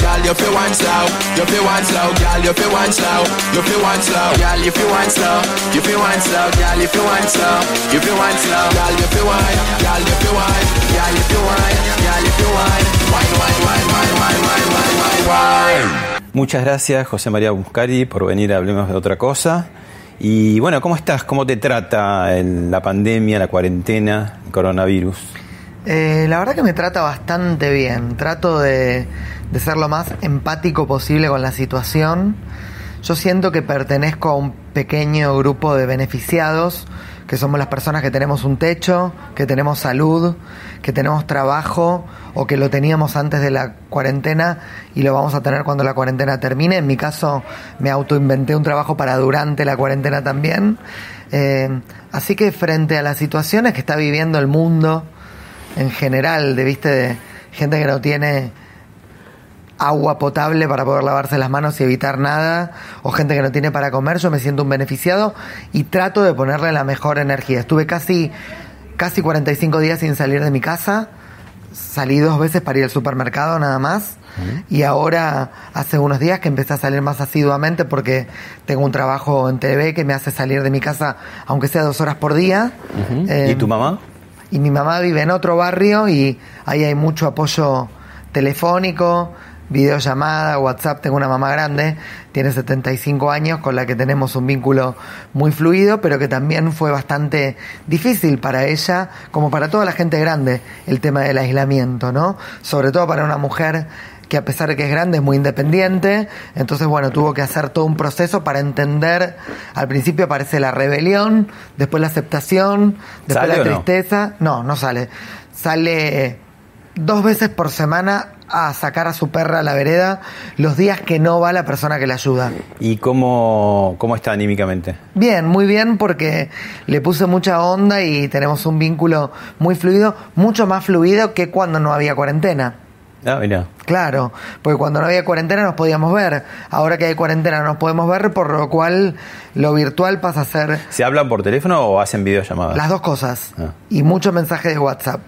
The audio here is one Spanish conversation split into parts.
Girl, you feel one. Muchas gracias, José María Buscari, por venir a Hablemos de otra cosa. Y bueno, ¿cómo estás? ¿Cómo te trata el- la pandemia, la cuarentena, el coronavirus? Eh, la verdad que me trata bastante bien. Trato de, de ser lo más empático posible con la situación. Yo siento que pertenezco a un pequeño grupo de beneficiados, que somos las personas que tenemos un techo, que tenemos salud, que tenemos trabajo o que lo teníamos antes de la cuarentena y lo vamos a tener cuando la cuarentena termine. En mi caso me autoinventé un trabajo para durante la cuarentena también. Eh, así que frente a las situaciones que está viviendo el mundo, en general, de viste de gente que no tiene agua potable para poder lavarse las manos y evitar nada, o gente que no tiene para comer, yo me siento un beneficiado y trato de ponerle la mejor energía. Estuve casi, casi 45 días sin salir de mi casa, salí dos veces para ir al supermercado nada más, y ahora hace unos días que empecé a salir más asiduamente porque tengo un trabajo en TV que me hace salir de mi casa aunque sea dos horas por día. Eh, ¿Y tu mamá? y mi mamá vive en otro barrio y ahí hay mucho apoyo telefónico, videollamada, WhatsApp. Tengo una mamá grande, tiene 75 años, con la que tenemos un vínculo muy fluido, pero que también fue bastante difícil para ella, como para toda la gente grande, el tema del aislamiento, ¿no? Sobre todo para una mujer que a pesar de que es grande es muy independiente, entonces bueno, tuvo que hacer todo un proceso para entender, al principio aparece la rebelión, después la aceptación, después ¿Sale la no? tristeza, no, no sale, sale dos veces por semana a sacar a su perra a la vereda los días que no va la persona que la ayuda. ¿Y cómo, cómo está anímicamente? Bien, muy bien porque le puse mucha onda y tenemos un vínculo muy fluido, mucho más fluido que cuando no había cuarentena. Ah, mira. Claro, porque cuando no había cuarentena nos podíamos ver. Ahora que hay cuarentena no nos podemos ver, por lo cual lo virtual pasa a ser ¿Se hablan por teléfono o hacen videollamadas? las dos cosas. Ah. Y mucho mensaje de WhatsApp.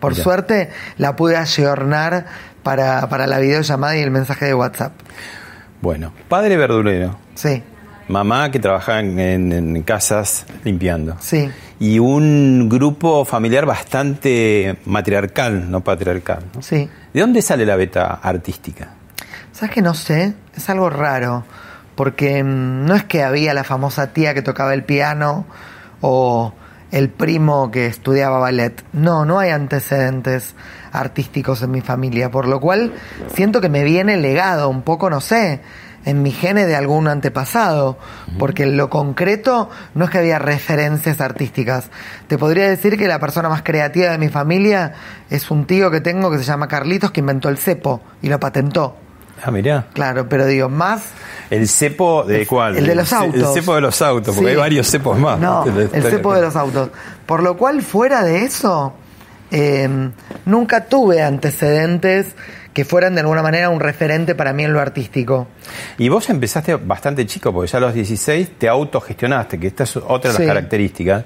Por Mira. suerte la pude ayornar para, para la videollamada y el mensaje de WhatsApp. Bueno, padre verdulero, Sí, mamá que trabaja en, casas limpiando. sí. Y un grupo familiar bastante matriarcal, no patriarcal. ¿no? Sí. ¿De dónde sale la beta artística? ¿Sabes que no sé? Es algo raro. Porque mm, no es que había la famosa tía que tocaba el piano o el primo que estudiaba ballet. No, no hay antecedentes artísticos en mi familia. Por lo cual siento que me viene legado un poco, no sé, en mi gene de algún antepasado. Porque en lo concreto no es que había referencias artísticas. Te podría decir que la persona más creativa de mi familia es un tío que tengo que se llama Carlitos que inventó el cepo y lo patentó. Ah, mirá. Claro, pero digo, más ¿El cepo de cuál? el de los autos. El cepo de los autos, porque Sí. hay varios cepos más. No, el cepo de los autos. Por lo cual, fuera de eso, eh, nunca tuve antecedentes que fueran de alguna manera un referente para mí en lo artístico. Y vos empezaste bastante chico, porque ya a los 16 te autogestionaste, que esta es otra de las Sí. características.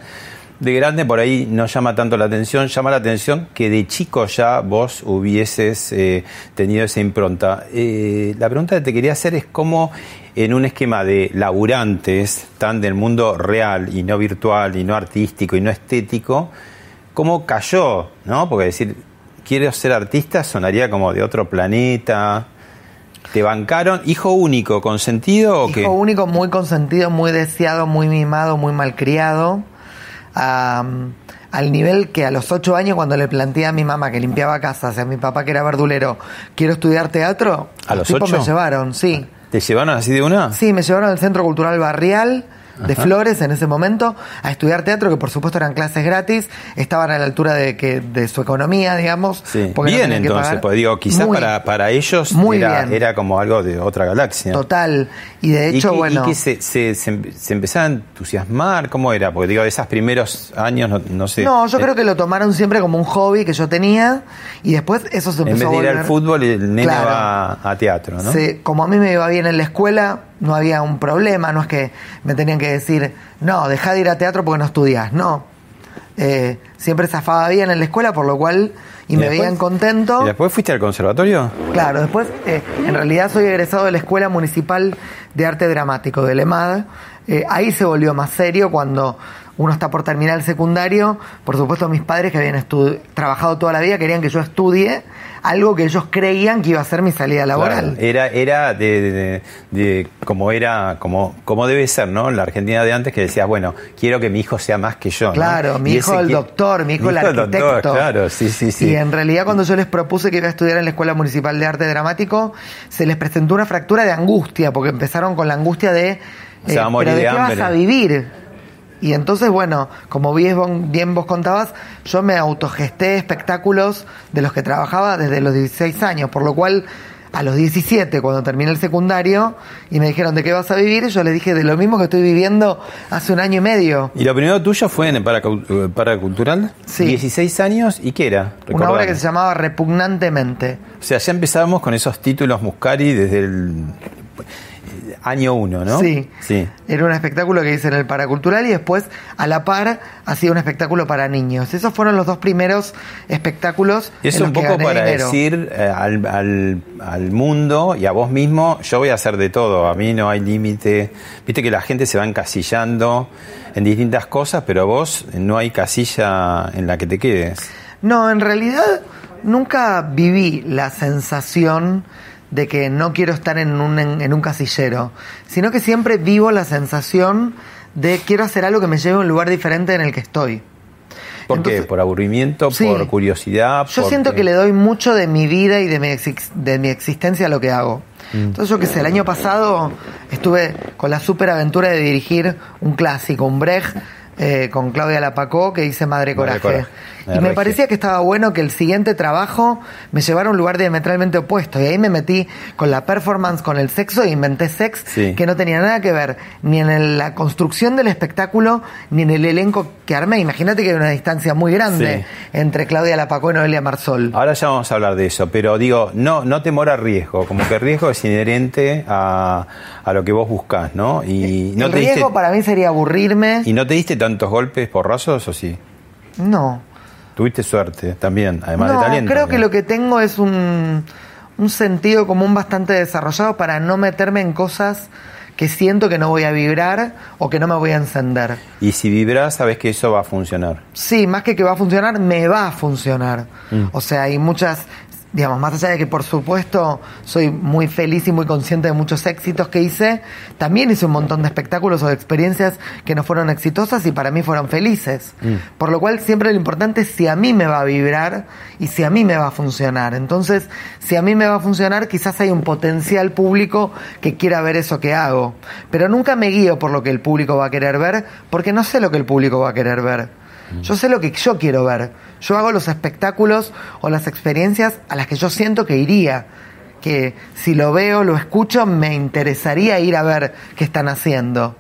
De grande por ahí no llama tanto la atención, llama la atención que de chico ya vos hubieses eh, tenido esa impronta. Eh, la pregunta que te quería hacer es cómo en un esquema de laburantes, tan del mundo real y no virtual y no artístico y no estético, cómo cayó, ¿no? Porque decir, quiero ser artista sonaría como de otro planeta. ¿Te bancaron? ¿Hijo único, consentido o Hijo qué? único, muy consentido, muy deseado, muy mimado, muy malcriado. Am, al nivel que a los ocho años, cuando le planteé a mi mamá que limpiaba casas, y a mi papá que era verdulero, quiero estudiar teatro, ¿A los tipos ocho? me llevaron, sí. ¿Te llevaron así de una? Sí, me llevaron al Centro Cultural Barrial de Flores en ese momento a estudiar teatro, que por supuesto eran clases gratis, estaban a la altura de que de su economía, digamos. Sí. no Bien entonces, pues digo, quizás Muy- para, para ellos muy era, bien. era como algo de otra galaxia. Total. Y de ¿Y hecho, que, bueno. y que se, se, se, em- se empezaba a entusiasmar? ¿Cómo era? Porque digo, de esos primeros años, no, no sé. No, yo Eh, creo que lo tomaron siempre como un hobby que yo tenía y después eso se En empezó vez de ir a al fútbol, el nene Claro. va a teatro, ¿no? Se- como a mí me iba bien en la escuela, no había un problema, no es que me tenían que decir, no, deja de ir a teatro porque no estudias, no. Eh, siempre zafaba bien en la escuela, por lo cual, y, me después- veían contento. ¿Y después fuiste al conservatorio? Claro, después, eh, en realidad soy egresado de la Escuela Municipal de Arte Dramático de LEMAD. Eh, ahí se volvió más serio cuando uno está por terminar el secundario. Por supuesto, mis padres que habían trabajado toda la vida querían que yo estudie algo que ellos creían que iba a ser mi salida laboral. Claro, era era de, de- como era como como debe ser, ¿no? La Argentina de antes que decías, bueno, quiero que mi hijo sea más que yo. ¿no? Claro, mi hijo ese el que- doctor, mi hijo el doctor, arquitecto. claro, sí, sí, sí. Y en realidad cuando yo les propuse que iba a estudiar en la Escuela Municipal de Arte Dramático, se les presentó una fractura de angustia, porque empezaron con la angustia de... eh, Se va a morir ¿pero de de qué hambre". vas a vivir? Y entonces, bueno, como bien, vos contabas, yo me autogesté espectáculos de los que trabajaba desde los 16 años, por lo cual a los 17, cuando terminé el secundario, y me dijeron, ¿de qué vas a vivir? Yo les dije, de lo mismo que estoy viviendo hace un año y medio. ¿Y lo primero tuyo fue en el eh, Paracultural? Sí. 16 años, ¿y qué era? Una obra que se llamaba Repugnantemente. O sea, ya empezamos con esos títulos Muscari desde el año uno, ¿no? Sí. Sí. Era un espectáculo que hice en el Paracultural y después, a la par, hacía un espectáculo para niños. Esos fueron los dos primeros espectáculos. Y en eso los un que poco para dinero. decir eh, al, al- al mundo y a vos mismo, yo voy a hacer de todo, a mí no hay límite. Viste que la gente se va encasillando en distintas cosas, pero vos no hay casilla en la que te quedes. No, en realidad nunca viví la sensación de que no quiero estar en un, en, en un casillero, sino que siempre vivo la sensación de quiero hacer algo que me lleve a un lugar diferente en el que estoy. ¿Por Entonces- qué? ¿Por aburrimiento? Sí. ¿Por curiosidad? Yo porque- siento que le doy mucho de mi vida y de mi, exis- de mi existencia a lo que hago. Entonces yo que sé, el año pasado estuve con la super aventura de dirigir un clásico, un Brecht, eh, con Claudia Lapacó, que hice Madre Madre Coraje. Y me parecía que estaba bueno que el siguiente trabajo me llevara a un lugar diametralmente opuesto. Y ahí me metí con la performance, con el sexo, e inventé sex, Sí. que no tenía nada que ver ni en el- la construcción del espectáculo, ni en el elenco que armé. Imagínate que hay una distancia muy grande Sí. entre Claudia Lapacó y Noelia Marsol. Ahora ya vamos a hablar de eso, pero digo, no, no temor a riesgo, como que el riesgo es inherente a, a lo que vos buscás, ¿no? Y no el te riesgo diste, para mí sería aburrirme. ¿Y no te diste tantos golpes porrazos o sí? No. Tuviste suerte también, además no, de talento. creo que lo que tengo es un, un sentido común bastante desarrollado para no meterme en cosas que siento que no voy a vibrar o que no me voy a encender. Y si vibras, sabes que eso va a funcionar. Sí, más que que va a funcionar, me va a funcionar. O sea, hay muchas, digamos, más allá de que por supuesto soy muy feliz y muy consciente de muchos éxitos que hice, también hice un montón de espectáculos o de experiencias que no fueron exitosas y para mí fueron felices. Por lo cual siempre lo importante es si a mí me va a vibrar y si a mí me va a funcionar. Entonces, si a mí me va a funcionar, quizás hay un potencial público que quiera ver eso que hago. Pero nunca me guío por lo que el público va a querer ver, porque no sé lo que el público va a querer ver. Yo sé lo que yo quiero ver. Yo hago los espectáculos o las experiencias a las que yo siento que iría. Que si lo veo, lo escucho, me interesaría ir a ver qué están haciendo.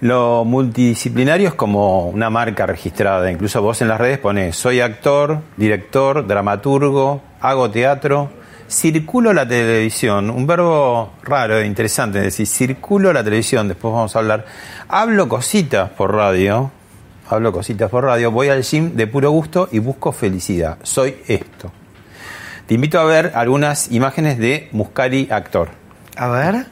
Lo multidisciplinario es como una marca registrada. Incluso vos en las redes pones, soy actor, director, dramaturgo, hago teatro, circulo la televisión. Un verbo raro e interesante, es decir, circulo la televisión, después vamos a hablar. Hablo cositas por radio, hablo cositas por radio, voy al gym de puro gusto y busco felicidad. Soy esto. Te invito a ver algunas imágenes de Muscari actor. A ver.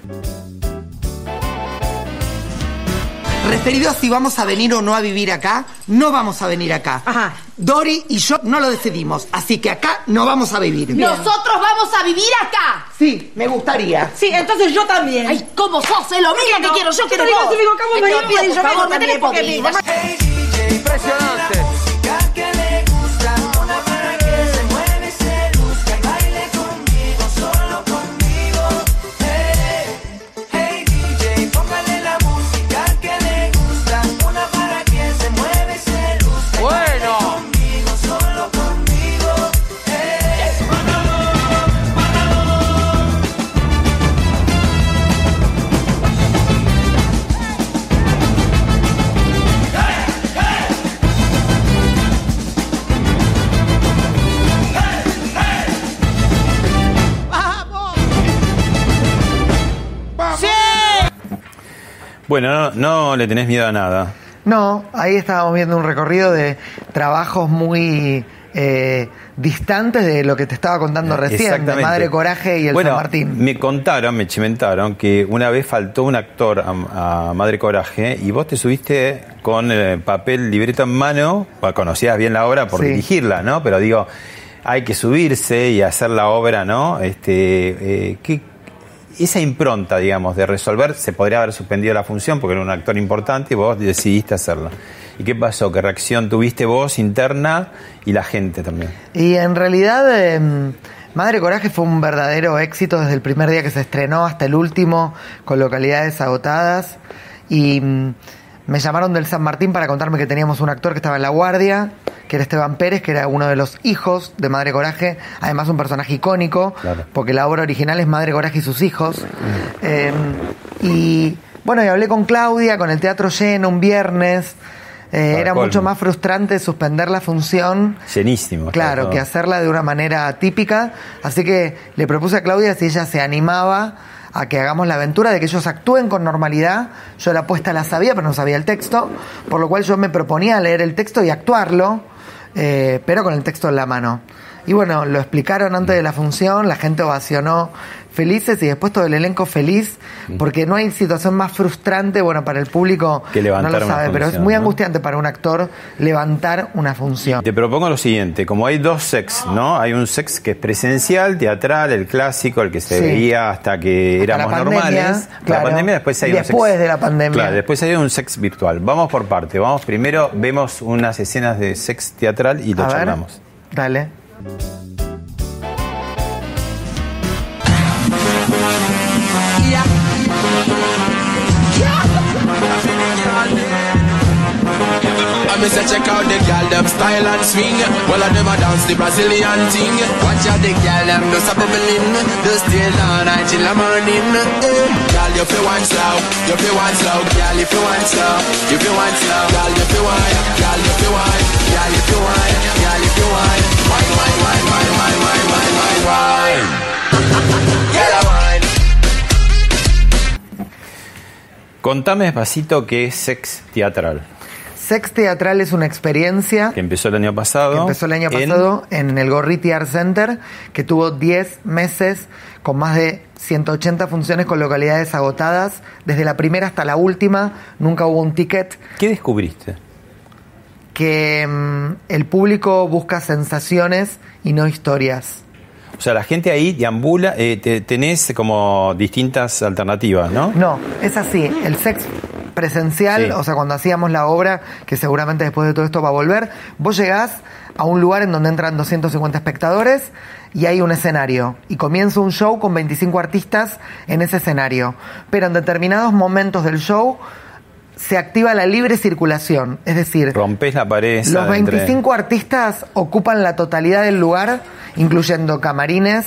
Referido a si vamos a venir o no a vivir acá, no vamos a venir acá. Ajá. Dori y yo no lo decidimos, así que acá no vamos a vivir. Nosotros vamos a vivir acá. Sí, me gustaría. Sí, entonces yo también. Ay, ¿cómo sos? Es lo mismo que quiero yo. Bueno. Bueno, no, no le tenés miedo a nada. No, ahí estábamos viendo un recorrido de trabajos muy eh, distantes de lo que te estaba contando recién, de. Madre Coraje y el bueno, San Martín. Me contaron, me chimentaron que una vez faltó un actor a, a Madre Coraje y vos te subiste con el papel libreto en mano, bueno, conocías bien la obra por Sí. dirigirla, ¿no? Pero digo, hay que subirse y hacer la obra, ¿no? Este, eh, ¿qué- esa impronta, digamos, de resolver, se podría haber suspendido la función porque era un actor importante y vos decidiste hacerla. ¿Y qué pasó? ¿Qué reacción tuviste vos interna y la gente también? Y en realidad, eh, Madre Coraje fue un verdadero éxito desde el primer día que se estrenó hasta el último, con localidades agotadas. Y mm, me llamaron del San Martín para contarme que teníamos un actor que estaba en la guardia, que era Esteban Pérez, que era uno de los hijos de Madre Coraje, además un personaje icónico, Claro. porque la obra original es Madre Coraje y sus hijos. Eh, y bueno, y hablé con Claudia, con el teatro lleno un viernes. Eh, era colmo. mucho más frustrante suspender la función Llenísimo. Claro, todo. que hacerla de una manera típica. Así que le propuse a Claudia si ella se animaba a que hagamos la aventura de que ellos actúen con normalidad. Yo la apuesta la sabía, pero no sabía el texto. Por lo cual yo me proponía leer el texto y actuarlo, eh, pero con el texto en la mano. Y bueno, lo explicaron antes de la función, la gente ovacionó felices y después todo el elenco feliz, porque no hay situación más frustrante, bueno, para el público Que levantar no lo sabe, pero es muy ¿no? angustiante para un actor levantar una función. Te propongo lo siguiente, como hay dos sex, ¿no? Hay un sex que es presencial, teatral, el clásico, el que se Sí. veía hasta que Hasta éramos la pandemia, normales. claro. La pandemia después hay Y un después sex- de la pandemia. Claro, después hay un sex virtual. Vamos por parte. Vamos primero, vemos unas escenas de sex teatral y lo A ver, charlamos. Dale. I miss a check out the gal them style and swing. Well, of them a dance the Brazilian thing. Watch out the gal them do some bubbling. Do stay all night till the morning. Eh. Gal, you feel one slow, you feel one slow. Gal, you feel one slow, you feel one slow. Gal, you feel one, gal, you feel one, gal, you feel one, gal, you feel one. Wine, wine, wine, wine, wine, wine, wine, wine, wine. Gal, I wine. Contame despacito qué es sex teatral, Sex Teatral es una experiencia que empezó el año pasado. que empezó el año pasado en el Gorriti Art Center, que tuvo 10 meses con más de 180 funciones con localidades agotadas, desde la primera hasta la última, nunca hubo un ticket, ¿Qué descubriste? que mm, el público busca sensaciones y no historias. O sea, la gente ahí deambula, eh, te- tenés como distintas alternativas, ¿no? No, es así. El sex presencial, Sí. o sea, cuando hacíamos la obra, que seguramente después de todo esto va a volver, vos llegás a un lugar en donde entran 250 espectadores y hay un escenario. Y comienza un show con 25 artistas en ese escenario. Pero en determinados momentos del show se activa la libre circulación. Es decir, Rompés la pared. los entre- 25 artistas ocupan la totalidad del lugar, incluyendo camarines,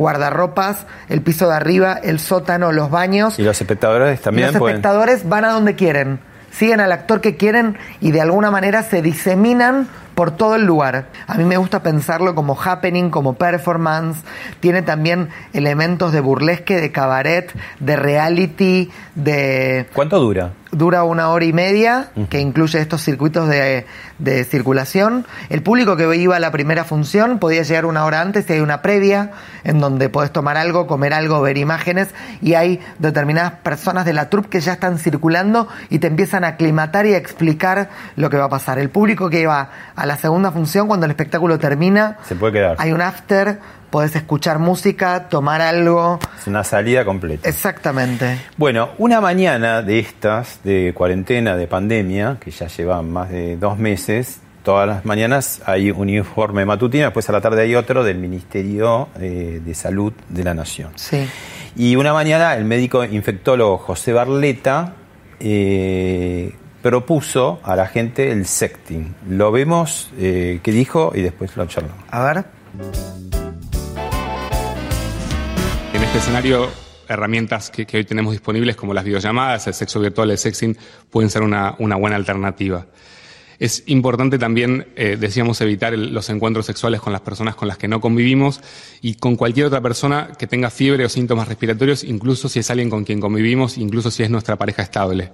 guardarropas, el piso de arriba, el sótano, los baños. Y los espectadores Y también los pueden... espectadores van a donde quieren, siguen al actor que quieren y de alguna manera se diseminan por todo el lugar. A mí me gusta pensarlo como happening, como performance. Tiene también elementos de burlesque, de cabaret, de reality, de... ¿Cuánto dura? Dura una hora y media, que incluye estos circuitos de, de circulación. El público que iba a la primera función podía llegar una hora antes y hay una previa en donde podés tomar algo, comer algo, ver imágenes y hay determinadas personas de la troupe que ya están circulando y te empiezan a aclimatar y a explicar lo que va a pasar. El público que iba a la segunda función, cuando el espectáculo termina, Se puede quedar. hay un after, podés escuchar música, tomar algo. Es una salida completa. Exactamente. Bueno, una mañana de estas, de cuarentena, de pandemia, que ya llevan más de dos meses, todas las mañanas hay un informe matutino, después a la tarde hay otro del Ministerio eh, de Salud de la Nación. Sí. Y una mañana el médico infectólogo José Barleta eh, propuso a la gente el sexting. Lo vemos, eh, qué dijo y después lo charlamos. A ver. Este escenario, herramientas que, que hoy tenemos disponibles como las videollamadas, el sexo virtual, el sexting, pueden ser una, una buena alternativa. Es importante también, eh, decíamos, evitar los encuentros sexuales con las personas con las que no convivimos y con cualquier otra persona que tenga fiebre o síntomas respiratorios, incluso si es alguien con quien convivimos, incluso si es nuestra pareja estable.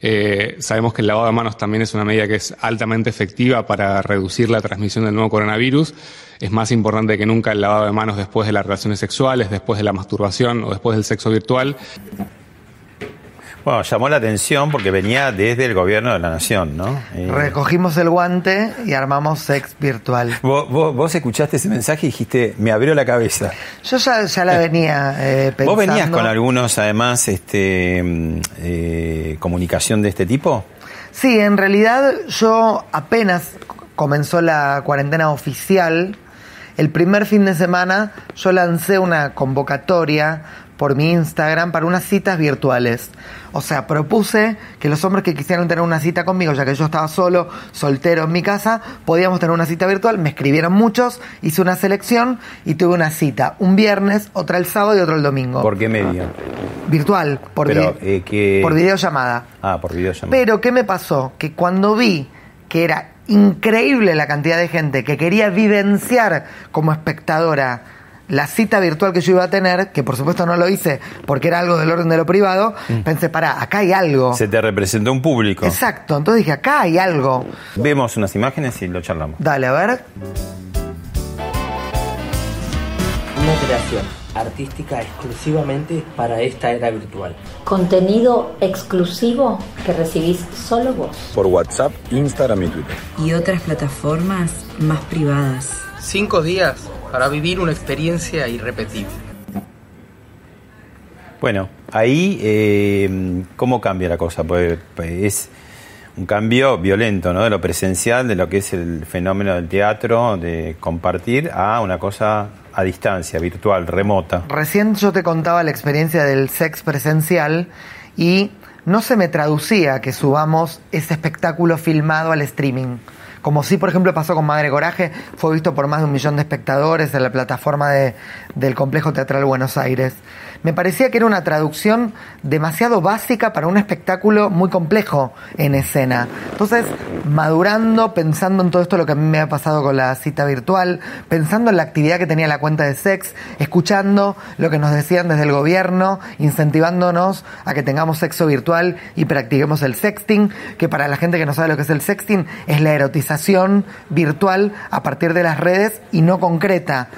Eh, sabemos que el lavado de manos también es una medida que es altamente efectiva para reducir la transmisión del nuevo coronavirus. Es más importante que nunca el lavado de manos después de las relaciones sexuales, después de la masturbación o después del sexo virtual. Bueno, llamó la atención porque venía desde el gobierno de la nación, ¿no? Eh, Recogimos el guante y armamos sex virtual. vos, vos- vos escuchaste ese mensaje y dijiste, me abrió la cabeza. Yo ya, ya la venía eh, pensando. ¿Vos venías con algunos, además, este, mm, eh, comunicación de este tipo? Sí, en realidad yo apenas comenzó la cuarentena oficial, el primer fin de semana yo lancé una convocatoria por mi Instagram para unas citas virtuales. O sea, propuse que los hombres que quisieran tener una cita conmigo, ya que yo estaba solo, soltero en mi casa, podíamos tener una cita virtual. Me escribieron muchos, hice una selección y tuve una cita un viernes, otra el sábado y otra el domingo. ¿Por qué medio? Virtual, por, Pero, vi- eh, que- por videollamada. Ah, por videollamada. Pero, ¿qué me pasó? Que cuando vi que era increíble la cantidad de gente que quería vivenciar como espectadora la cita virtual que yo iba a tener, que por supuesto no lo hice porque era algo del orden de lo privado, pensé, pará, acá hay algo. Mm. Se te representó un público. Exacto, entonces dije, acá hay algo. Vemos unas imágenes y lo charlamos. Dale, a ver. Una creación artística exclusivamente para esta era virtual. Contenido exclusivo que recibís solo vos. Por WhatsApp, Instagram y Twitter. y otras plataformas más privadas. Cinco días para vivir una experiencia irrepetible. Bueno, ahí, eh, ¿cómo cambia la cosa? Pues, pues, es un cambio violento, ¿no? De lo presencial, de lo que es el fenómeno del teatro, de compartir, a una cosa a distancia, virtual, remota. Recién yo te contaba la experiencia del sex presencial y no se me traducía que subamos ese espectáculo filmado al streaming. Como si, por ejemplo, pasó con Madre Coraje, fue visto por más de un millón de espectadores en la plataforma de- del Complejo Teatral Buenos Aires. Me parecía que era una traducción demasiado básica para un espectáculo muy complejo en escena. Entonces, madurando, pensando en todo esto, lo que a mí me ha pasado con la cita virtual, pensando en la actividad que tenía la cuenta de sex, escuchando lo que nos decían desde el gobierno, incentivándonos a que tengamos sexo virtual y practiquemos el sexting, que para la gente que no sabe lo que es el sexting, es la erotización virtual a partir de las redes y no concreta.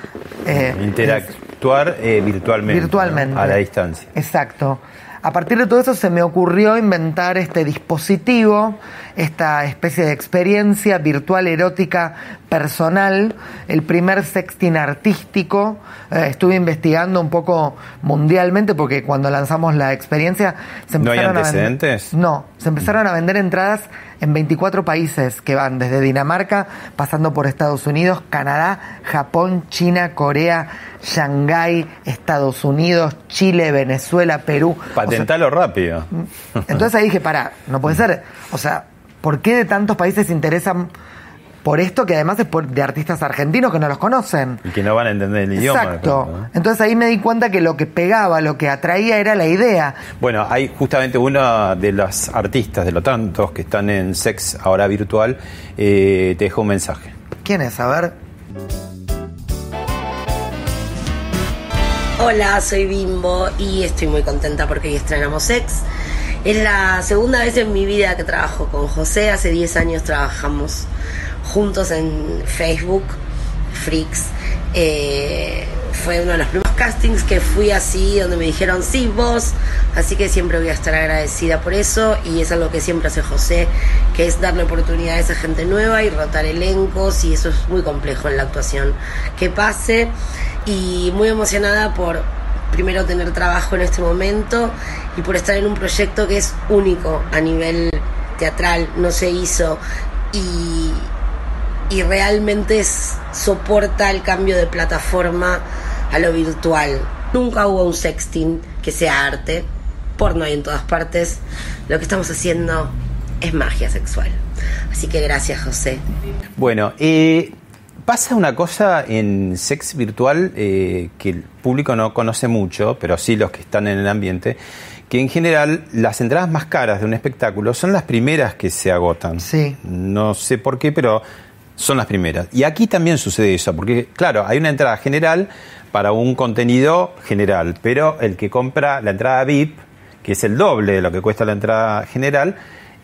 Eh, Interactuar eh, virtualmente. Virtualmente. ¿no? A la distancia. Exacto. A partir de todo eso se me ocurrió inventar este dispositivo, esta especie de experiencia virtual erótica personal, el primer sexting artístico. Eh, estuve investigando un poco mundialmente porque cuando lanzamos la experiencia se ¿No hay empezaron a antecedentes? no, se empezaron a vender entradas en 24 países que van desde Dinamarca, pasando por Estados Unidos, Canadá, Japón, China, Corea, Shanghái, Estados Unidos, Chile, Venezuela, Perú. O sea, Patentalo rápido. entonces ahí dije, pará, no puede ser. O sea, ¿por qué de tantos países se interesan por esto que además es por- de artistas argentinos que no los conocen? Y que no van a entender el idioma. Exacto. Entonces ahí me di cuenta que lo que pegaba, lo que atraía era la idea. Bueno, hay justamente uno de los artistas, de los tantos que están en Sex ahora virtual, eh, te dejó un mensaje. ¿Quién es? A ver. Hola, soy Bimbo y estoy muy contenta porque hoy estrenamos Sex. Es la segunda vez en mi vida que trabajo con José. Hace 10 años trabajamos juntos en Facebook, Freaks. Eh, fue uno de los primeros castings que fui así, donde me dijeron, sí, vos. Así que siempre voy a estar agradecida por eso. Y es algo que siempre hace José, que es darle oportunidades a gente nueva y rotar elencos. Y eso es muy complejo en la actuación. Que pase. Y muy emocionada por primero tener trabajo en este momento y por estar en un proyecto que es único a nivel teatral, no se hizo y, y realmente es, soporta el cambio de plataforma a lo virtual. Nunca hubo un sexting que sea arte, porno hay en todas partes. Lo que estamos haciendo es magia sexual. Así que gracias, José. Bueno, eh, pasa una cosa en sex virtual eh, que el público no conoce mucho, pero sí los que están en el ambiente, que en general las entradas más caras de un espectáculo son las primeras que se agotan. Sí. No sé por qué, pero son las primeras. Y aquí también sucede eso, porque claro, hay una entrada general para un contenido general, pero el que compra la entrada VIP, que es el doble de lo que cuesta la entrada general,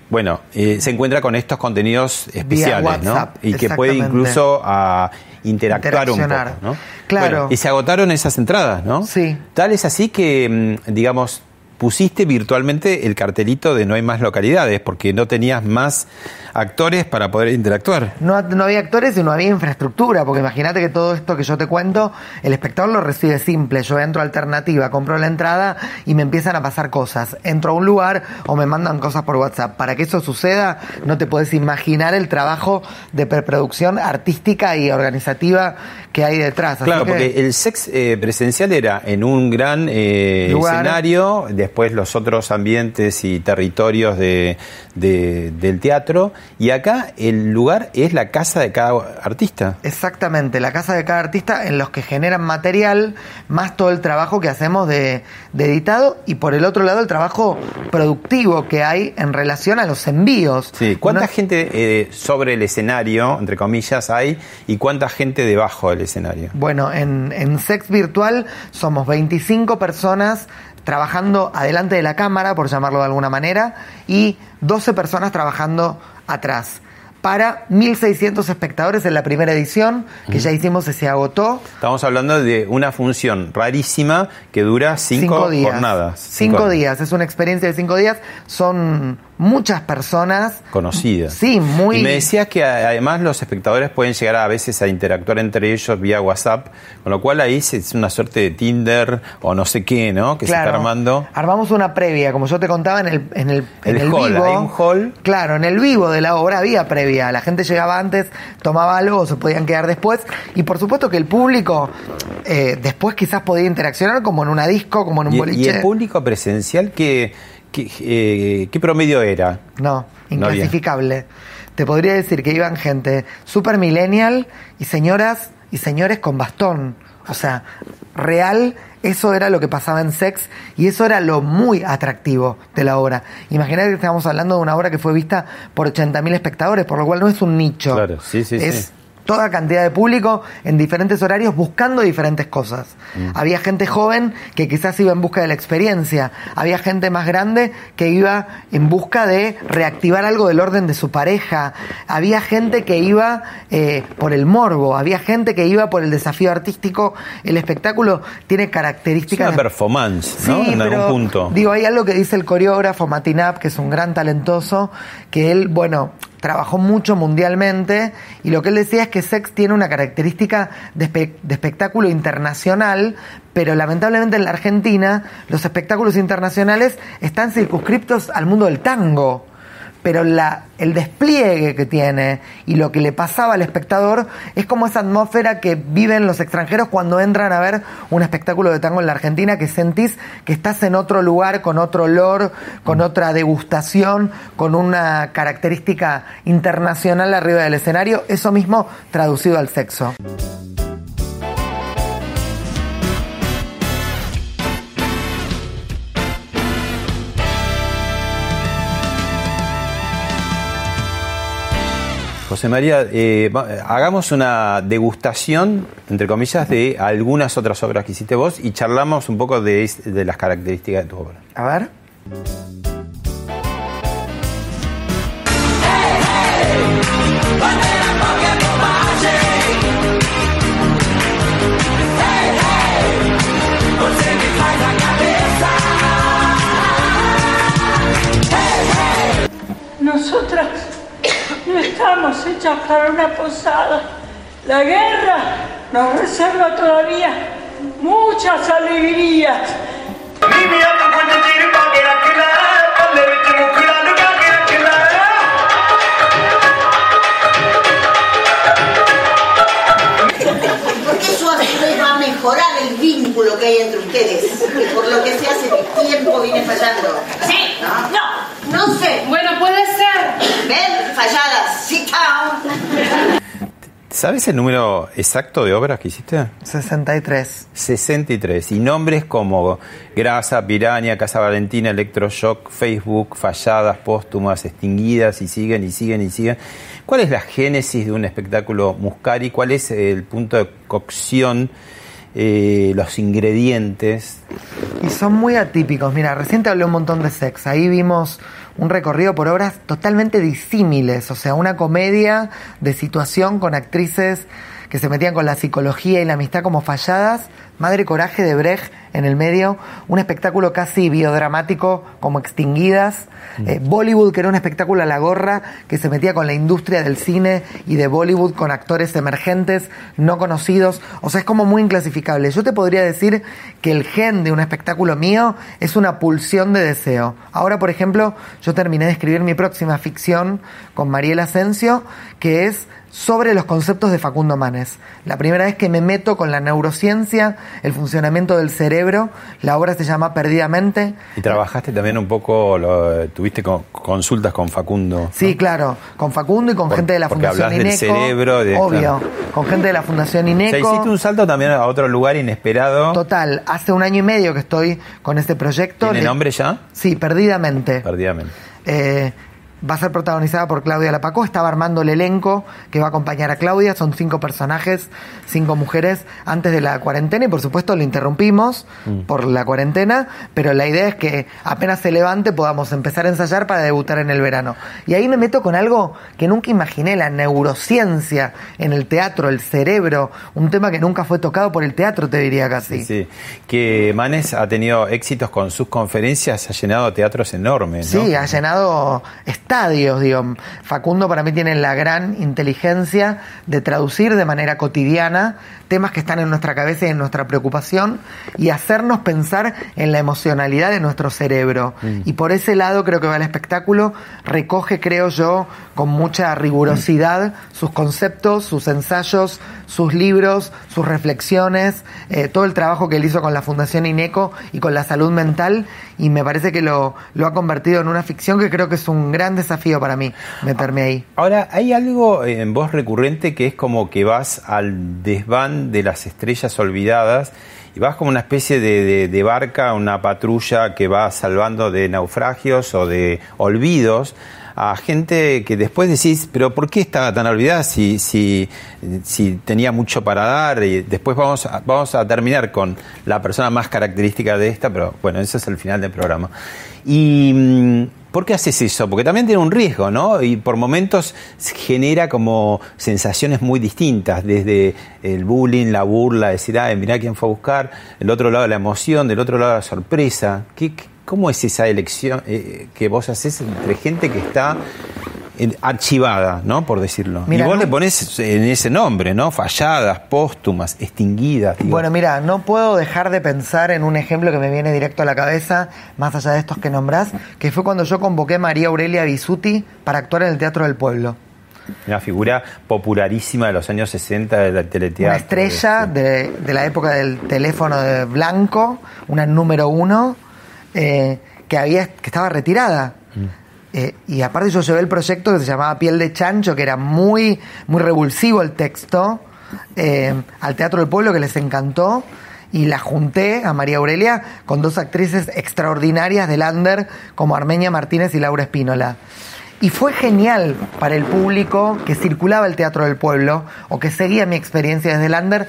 bueno, eh, se encuentra con estos contenidos especiales, WhatsApp, ¿no? Y que puede incluso a interactuar un poco. Claro. Bueno, y se agotaron esas entradas, ¿no? Sí. Tal es así que, mm, digamos, pusiste virtualmente el cartelito de no hay más localidades, porque no tenías más actores para poder interactuar. No, no había actores y no había infraestructura, porque imagínate que todo esto que yo te cuento, el espectador lo recibe simple. Yo entro a alternativa, compro la entrada y me empiezan a pasar cosas. Entro a un lugar o me mandan cosas por WhatsApp. Para que eso suceda, no te puedes imaginar el trabajo de preproducción artística y organizativa que hay detrás. Así Claro, que- porque el sex eh, presencial era en un gran eh, Lugar. escenario, después los otros ambientes y territorios de, de- del teatro, y acá el lugar es la casa de cada artista. Exactamente, la casa de cada artista en los que generan material, más todo el trabajo que hacemos de, de editado y por el otro lado el trabajo productivo que hay en relación a los envíos. Sí, ¿Cuánta gente eh, sobre el escenario, entre comillas, hay y cuánta gente debajo del escenario? Bueno, en, en Sex Virtual somos 25 personas trabajando adelante de la cámara, por llamarlo de alguna manera, y 12 personas trabajando atrás. Para 1.600 espectadores en la primera edición, que ya hicimos y se agotó. Estamos hablando de una función rarísima que dura cinco, días. jornadas. Cinco, días. Es una experiencia de cinco días. Son muchas personas. Conocidas. Sí, muy. Y me decías que además los espectadores pueden llegar a veces a interactuar entre ellos vía WhatsApp, con lo cual ahí es una suerte de Tinder o no sé qué, ¿no? Que se está armando. Armamos una previa, como yo te contaba en el, en el, en El hall, vivo. hay un hall. Claro, en el vivo de la obra había previa. La gente llegaba antes, tomaba algo, se podían quedar después. Y por supuesto que el público eh, después quizás podía interaccionar como en una disco, como en un Y, boliche. y el público presencial, ¿qué, qué, eh, qué promedio era? No, inclasificable. Te podría decir que iban gente super millennial y señoras y señores con bastón. O sea, real, eso era lo que pasaba en Sex y eso era lo muy atractivo de la obra. Imagínate que estamos hablando de una obra que fue vista por 80.000 espectadores, por lo cual no es un nicho. Claro, sí, sí, es sí. Toda cantidad de público en diferentes horarios buscando diferentes cosas. Mm. Había gente joven que quizás iba en busca de la experiencia. Había gente más grande que iba en busca de reactivar algo del orden de su pareja. Había gente que iba eh, por el morbo. Había gente que iba por el desafío artístico. El espectáculo tiene Es características... una performance, ¿no? Sí, en algún pero, punto. Digo, hay algo que dice el coreógrafo Matinap, que es un gran talentoso, que él, bueno, trabajó mucho mundialmente y lo que él decía es que Sex tiene una característica de, de espectáculo internacional, pero lamentablemente en la Argentina los espectáculos internacionales están circunscriptos al mundo del tango. Pero la, el despliegue que tiene y lo que le pasaba al espectador es como esa atmósfera que viven los extranjeros cuando entran a ver un espectáculo de tango en la Argentina, que sentís que estás en otro lugar, con otro olor, con otra degustación, con una característica internacional arriba del escenario. Eso mismo traducido al sexo. José María, eh, hagamos una degustación, entre comillas, de algunas otras obras que hiciste vos y charlamos un poco de, de las características de tu obra. A ver. Estamos hechas para una posada. La guerra nos reserva todavía muchas alegrías. Porque eso va a mejorar el vínculo que hay entre ustedes. Que por lo que sea hace tiempo viene fallando. Sí. No. No sé. Bueno, puede ser. ¿Ven? Falladas. Sit down. ¿Sabes el número exacto de obras que hiciste? 63. 63. Y nombres como Grasa, Piranha, Casa Valentina, Electroshock, Facebook, Falladas, Póstumas, Extinguidas, y siguen, y siguen, y siguen. ¿Cuál es la génesis de un espectáculo Muscari? ¿Cuál es el punto de cocción? Eh, los ingredientes. Y son muy atípicos. Mira, recién te hablé un montón de sex. Ahí vimos un recorrido por obras totalmente disímiles. O sea, una comedia de situación con actrices que se metían con la psicología y la amistad como falladas. Madre Coraje de Brecht en el medio. Un espectáculo casi biodramático como Extinguidas. Eh, Bollywood, que era un espectáculo a la gorra, que se metía con la industria del cine y de Bollywood con actores emergentes, no conocidos. O sea, es como muy inclasificable. Yo te podría decir que el gen de un espectáculo mío es una pulsión de deseo. Ahora, por ejemplo, yo terminé de escribir mi próxima ficción con Mariela Asensio, que es sobre los conceptos de Facundo Manes. La primera vez que me meto con la neurociencia, el funcionamiento del cerebro, la obra se llama Perdidamente. Y trabajaste también un poco, lo- tuviste co- consultas con Facundo. Sí, claro, con Facundo y con Por- gente de la Fundación hablas del INECO. cerebro, de- obvio, claro. con gente de la Fundación O sea, INECO. hiciste un salto también a otro lugar inesperado. Total, hace un año y medio que estoy con este proyecto. ¿Tiene Le- nombre ya? Sí, Perdidamente. Perdidamente. Eh, va a ser protagonizada por Claudia Lapacó. Estaba armando el elenco que va a acompañar a Claudia. Son cinco personajes, cinco mujeres antes de la cuarentena y por supuesto lo interrumpimos Mm. por la cuarentena, pero la idea es que apenas se levante podamos empezar a ensayar para debutar en el verano. Y ahí me meto con algo que nunca imaginé, la neurociencia en el teatro, el cerebro, un tema que nunca fue tocado por el teatro, te diría casi. Sí, que Manes ha tenido éxitos con sus conferencias, ha llenado teatros enormes, ¿no? Sí, ha llenado estadios, digo. Facundo para mí tiene la gran inteligencia de traducir de manera cotidiana temas que están en nuestra cabeza y en nuestra preocupación y hacernos pensar en la emocionalidad de nuestro cerebro. Mm. Y por ese lado creo que va el espectáculo, recoge, creo yo, con mucha rigurosidad sus conceptos, sus ensayos, sus libros, sus reflexiones, eh, todo el trabajo que él hizo con la Fundación INECO y con la salud mental y me parece que lo, lo ha convertido en una ficción que creo que es un gran desafío para mí meterme ahí. Ahora, hay algo en voz recurrente que es como que vas al desván de las estrellas olvidadas y vas como una especie de, barca, una patrulla que va salvando de naufragios o de olvidos a gente que después decís, pero ¿por qué estaba tan olvidada si, si, si tenía mucho para dar? Y después vamos a, vamos a terminar con la persona más característica de esta, pero bueno, ese es el final del programa. Y mm, ¿por qué haces eso? Porque también tiene un riesgo, ¿no? Y por momentos genera como sensaciones muy distintas, desde el bullying, la burla, decir, ay, mirá quién fue a buscar, el otro lado la emoción, del otro lado la sorpresa. ¿Qué, ¿Cómo es esa elección eh, que vos haces entre gente que está archivada, ¿no? Por decirlo. Mira, y vos no- le pones en ese nombre, ¿no? Falladas, póstumas, extinguidas. digo. Bueno, mira, no puedo dejar de pensar en un ejemplo que me viene directo a la cabeza, más allá de estos que nombrás, que fue cuando yo convoqué a María Aurelia Bisuti para actuar en el Teatro del Pueblo. Una figura popularísima de los años 60 del teleteatro. Una estrella de, de la época del teléfono de blanco, una número uno, eh, que, había, que estaba retirada. Eh, y aparte yo llevé el proyecto que se llamaba Piel de Chancho, que era muy, muy revulsivo el texto, eh, al Teatro del Pueblo, que les encantó. Y la junté a María Aurelia con dos actrices extraordinarias del Under, como Armenia Martínez y Laura Espínola. Y fue genial para el público que circulaba el Teatro del Pueblo o que seguía mi experiencia desde el Under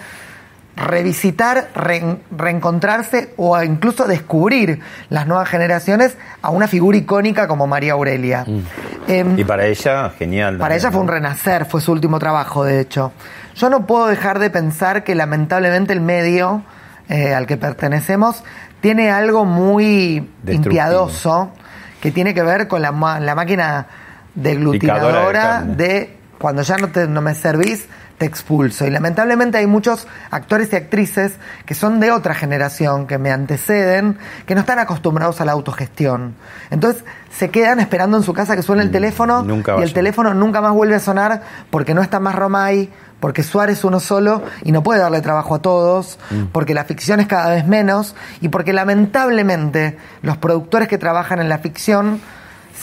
revisitar, reen- reencontrarse o incluso descubrir las nuevas generaciones a una figura icónica como María Aurelia. Em, Y para ella, genial. para ella fue un renacer, fue su último trabajo, de hecho. Yo no puedo dejar de pensar que lamentablemente el medio eh, al que pertenecemos tiene algo muy impiadoso que tiene que ver con la, la máquina deglutinadora carne. de cuando ya no, te, no me servís, te expulso. Y lamentablemente hay muchos actores y actrices que son de otra generación, que me anteceden, que no están acostumbrados a la autogestión. Entonces se quedan esperando en su casa que suene el teléfono Mm, nunca y el teléfono nunca más vuelve a sonar porque no está más Romay, porque Suárez uno solo y no puede darle trabajo a todos, Mm. porque la ficción es cada vez menos y porque lamentablemente los productores que trabajan en la ficción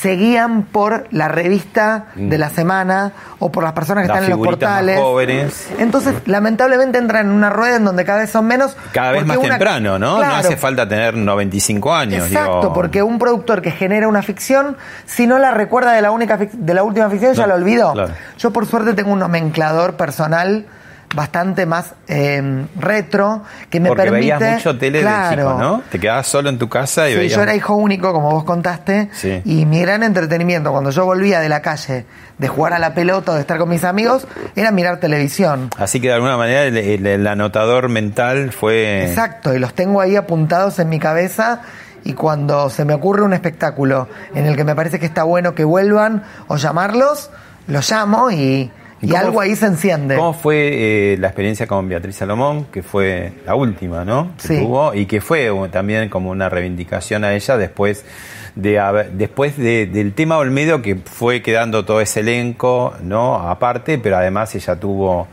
se guían por la revista Mm. de la semana o por las personas que Las están en los más portales. jóvenes. Entonces, lamentablemente entran en una rueda en donde cada vez son menos. Cada vez más una- temprano, ¿no? No hace falta tener 95 años. Exacto, digo. porque un productor que genera una ficción, si no la recuerda de la única de la última ficción, ya la olvidó. claro. Yo por suerte tengo un nomenclador personal bastante más eh, retro que me Porque permite. veías mucho tele Claro. de chico, ¿no? Te quedabas solo en tu casa y Sí, veías. yo era hijo único, como vos contaste, Sí. y mi gran entretenimiento cuando yo volvía de la calle, de jugar a la pelota o de estar con mis amigos, era mirar televisión. Así que de alguna manera el, el- el anotador mental fue. Exacto, y los tengo ahí apuntados en mi cabeza y cuando se me ocurre un espectáculo en el que me parece que está bueno que vuelvan o llamarlos, los llamo y, y algo ahí se enciende. ¿Cómo fue eh, la experiencia con Beatriz Salomón, que fue la última, ¿no? Que Sí. tuvo y que fue también como una reivindicación a ella después de haber- después de- del tema Olmedo que fue quedando todo ese elenco, ¿no? Aparte, pero además ella tuvo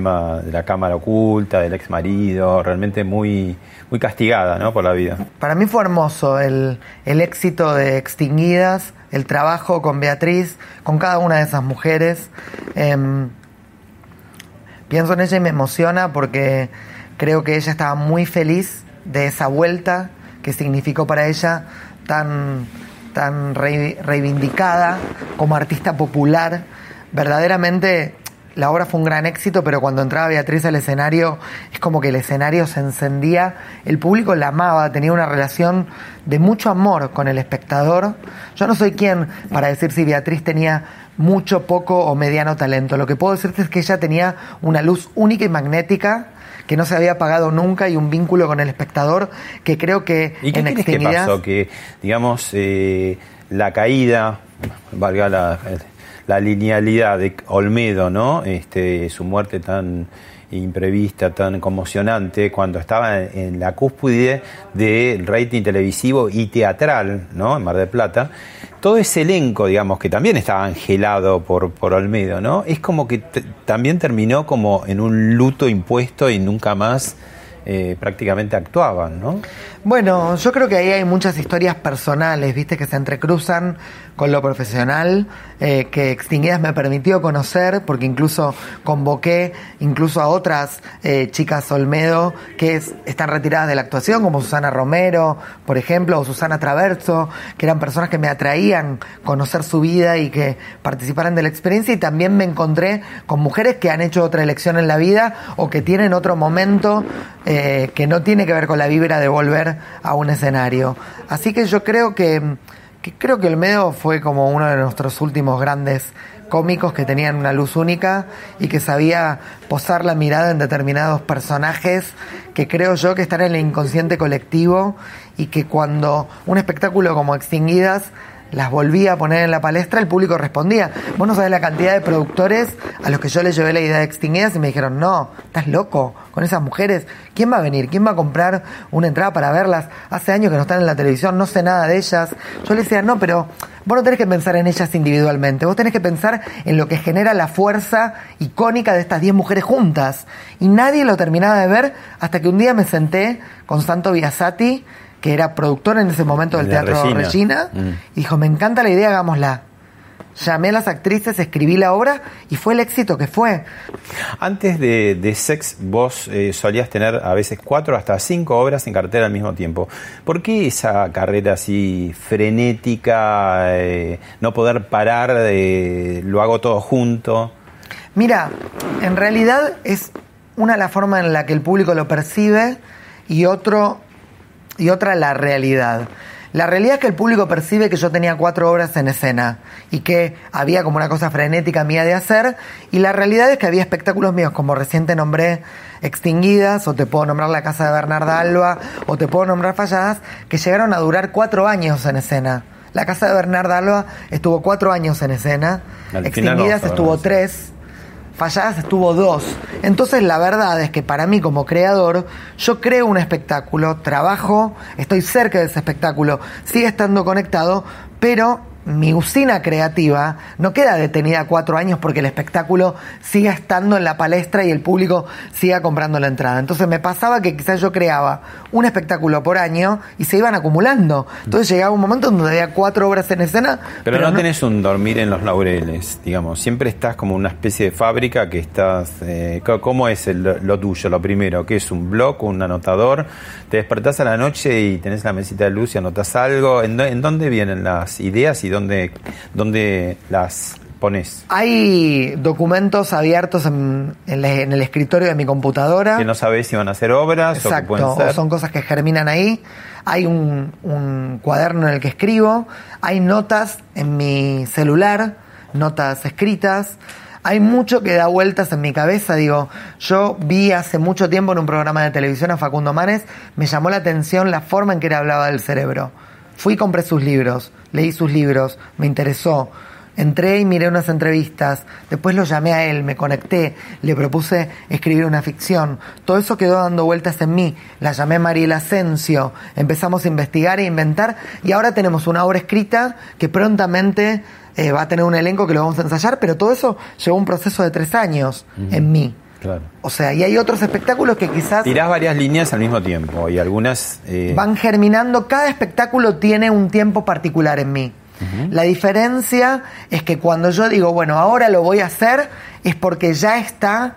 tema de la cámara oculta, del ex marido, realmente muy muy castigada, ¿no? Por la vida. Para mí fue hermoso el, el éxito de Extinguidas, el trabajo con Beatriz, con cada una de esas mujeres. Em, pienso en ella y me emociona porque creo que ella estaba muy feliz de esa vuelta que significó para ella tan, tan rei- reivindicada como artista popular. Verdaderamente la obra fue un gran éxito, pero cuando entraba Beatriz al escenario es como que el escenario se encendía, el público la amaba, tenía una relación de mucho amor con el espectador. Yo no soy quien para decir si Beatriz tenía mucho, poco o mediano talento. Lo que puedo decirte es que ella tenía una luz única y magnética que no se había apagado nunca y un vínculo con el espectador que creo que ¿Y qué en que pasó? Que, digamos, eh, la caída, valga la, la linealidad de Olmedo, ¿no? Este, su muerte tan imprevista, tan conmocionante, cuando estaba en, la cúspide del rating televisivo y teatral, ¿no? En Mar del Plata. Todo ese elenco, digamos, que también estaba angelado por, por Olmedo, ¿no? Es como que también terminó como en un luto impuesto y nunca más eh, prácticamente actuaban, ¿no? Bueno, yo creo que ahí hay muchas historias personales, viste, que se entrecruzan con lo profesional, eh, que Extinguidas me permitió conocer, porque incluso convoqué incluso a otras eh, chicas Olmedo que es- están retiradas de la actuación, como Susana Romero, por ejemplo, o Susana Traverso, que eran personas que me atraían conocer su vida y que participaran de la experiencia, y también me encontré con mujeres que han hecho otra elección en la vida o que tienen otro momento eh, que no tiene que ver con la vibra de volver a un escenario. Así que yo creo que, que creo que Olmedo fue como uno de nuestros últimos grandes cómicos que tenían una luz única y que sabía posar la mirada en determinados personajes que creo yo que están en el inconsciente colectivo y que cuando un espectáculo como Extinguidas las volvía a poner en la palestra, el público respondía. Vos no sabés la cantidad de productores a los que yo les llevé la idea de Extinguidas y me dijeron, no, estás loco con esas mujeres. ¿Quién va a venir? ¿Quién va a comprar una entrada para verlas? Hace años que no están en la televisión, no sé nada de ellas. Yo les decía, no, pero vos no tenés que pensar en ellas individualmente, vos tenés que pensar en lo que genera la fuerza icónica de estas 10 mujeres juntas. Y nadie lo terminaba de ver hasta que un día me senté con Santo Biasati, que era productor en ese momento del De Teatro Regina. Regina, Mm. y dijo, me encanta la idea, hagámosla. Llamé a las actrices, escribí la obra y fue el éxito que fue. Antes de, de Sex, vos eh, solías tener a veces cuatro hasta cinco obras en cartera al mismo tiempo. ¿Por qué esa carrera así frenética, eh, no poder parar, eh, lo hago todo junto? Mira, en realidad es una la forma en la que el público lo percibe y otro y otra la realidad. La realidad es que el público percibe que yo tenía cuatro obras en escena y que había como una cosa frenética mía de hacer y la realidad es que había espectáculos míos como recién te nombré Extinguidas o te puedo nombrar La Casa de Bernarda Alba o te puedo nombrar Falladas que llegaron a durar cuatro años en escena. La casa de Bernarda Alba estuvo cuatro años en escena, Extinguidas estuvo tres, Falladas estuvo dos. Entonces la verdad es que para mí como creador, yo creo un espectáculo, trabajo, estoy cerca de ese espectáculo, sigue estando conectado, pero mi usina creativa no queda detenida cuatro años porque el espectáculo siga estando en la palestra y el público siga comprando la entrada. Entonces me pasaba que quizás yo creaba un espectáculo por año y se iban acumulando. Entonces llegaba un momento donde había cuatro obras en escena. Pero, no, tenés un dormir en los laureles, digamos. Siempre estás como una especie de fábrica que estás. eh, ¿Cómo es el- lo tuyo, lo primero? ¿Qué es un blog, un anotador? ¿Te despertás a la noche y tenés la mesita de luz y anotás algo? ¿En, en dónde vienen las ideas y dónde, dónde las pones? Hay documentos abiertos en, en la- en el escritorio de mi computadora. Que no sabés si van a ser obras o que pueden ser. o son cosas que germinan ahí. Hay un, un cuaderno en el que escribo, hay notas en mi celular, notas escritas. Hay mucho que da vueltas en mi cabeza. Digo, yo vi hace mucho tiempo en un programa de televisión a Facundo Manes, me llamó la atención la forma en que él hablaba del cerebro. Fui y compré sus libros, leí sus libros, me interesó. Entré y miré unas entrevistas, después lo llamé a él, me conecté, le propuse escribir una ficción. Todo eso quedó dando vueltas en mí. La llamé Mariela Asensio, empezamos a investigar e inventar y ahora tenemos una obra escrita que prontamente eh, va a tener un elenco que lo vamos a ensayar, pero todo eso llevó un proceso de tres años en mí. Claro. O sea, y hay otros espectáculos que quizás Tirás varias líneas al mismo tiempo y algunas. eh, van germinando. Cada espectáculo tiene un tiempo particular en mí. La diferencia es que cuando yo digo, bueno, ahora lo voy a hacer, es porque ya está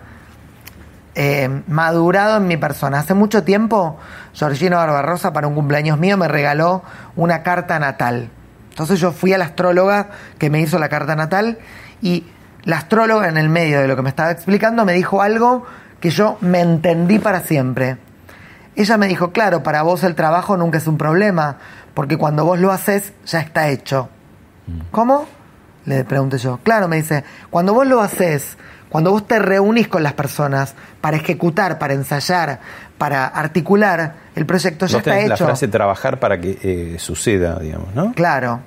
eh, madurado en mi persona. Hace mucho tiempo, Georgina Barbarosa, para un cumpleaños mío, me regaló una carta natal. Entonces yo fui a la astróloga que me hizo la carta natal y la astróloga en el medio de lo que me estaba explicando me dijo algo que yo me entendí para siempre. Ella me dijo, claro, para vos el trabajo nunca es un problema, porque cuando vos lo haces ya está hecho. ¿Cómo? Le pregunté yo. Claro, me dice, cuando vos lo haces, cuando vos te reunís con las personas para ejecutar, para ensayar, para articular, el proyecto ya está tenés la hecho. frase trabajar para que eh, suceda, digamos, ¿no? Claro.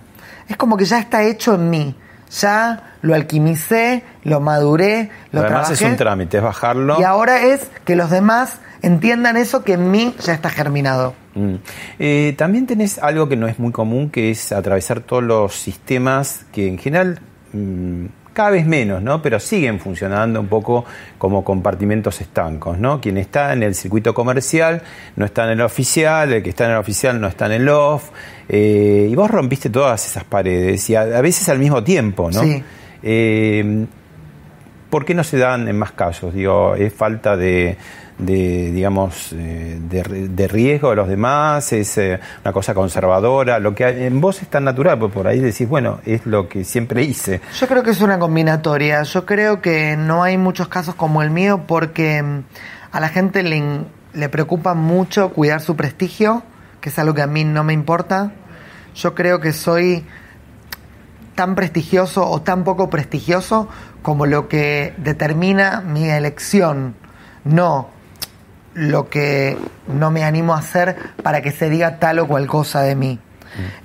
Es como que ya está hecho en mí. Ya lo alquimicé, lo maduré, lo Además trabajé. es un trámite, es bajarlo. Y ahora es que los demás entiendan eso que en mí ya está germinado. Mm. Eh, también tenés algo que no es muy común, que es atravesar todos los sistemas que en general mm, cada vez menos, ¿no? Pero siguen funcionando un poco como compartimentos estancos, ¿no? Quien está en el circuito comercial no está en el oficial, el que está en el oficial no está en el off, eh, y vos rompiste todas esas paredes y a, a veces al mismo tiempo, ¿no? Sí. Eh, ¿Por qué no se dan en más casos? Digo, es falta de, de, digamos, eh, de, de riesgo de los demás, es eh, una cosa conservadora. Lo que en vos es tan natural, pues por ahí decís, bueno, es lo que siempre hice. Yo creo que es una combinatoria. Yo creo que no hay muchos casos como el mío porque mm, a la gente le, le preocupa mucho cuidar su prestigio, que es algo que a mí no me importa. Yo creo que soy tan prestigioso o tan poco prestigioso como lo que determina mi elección, no lo que no me animo a hacer para que se diga tal o cual cosa de mí.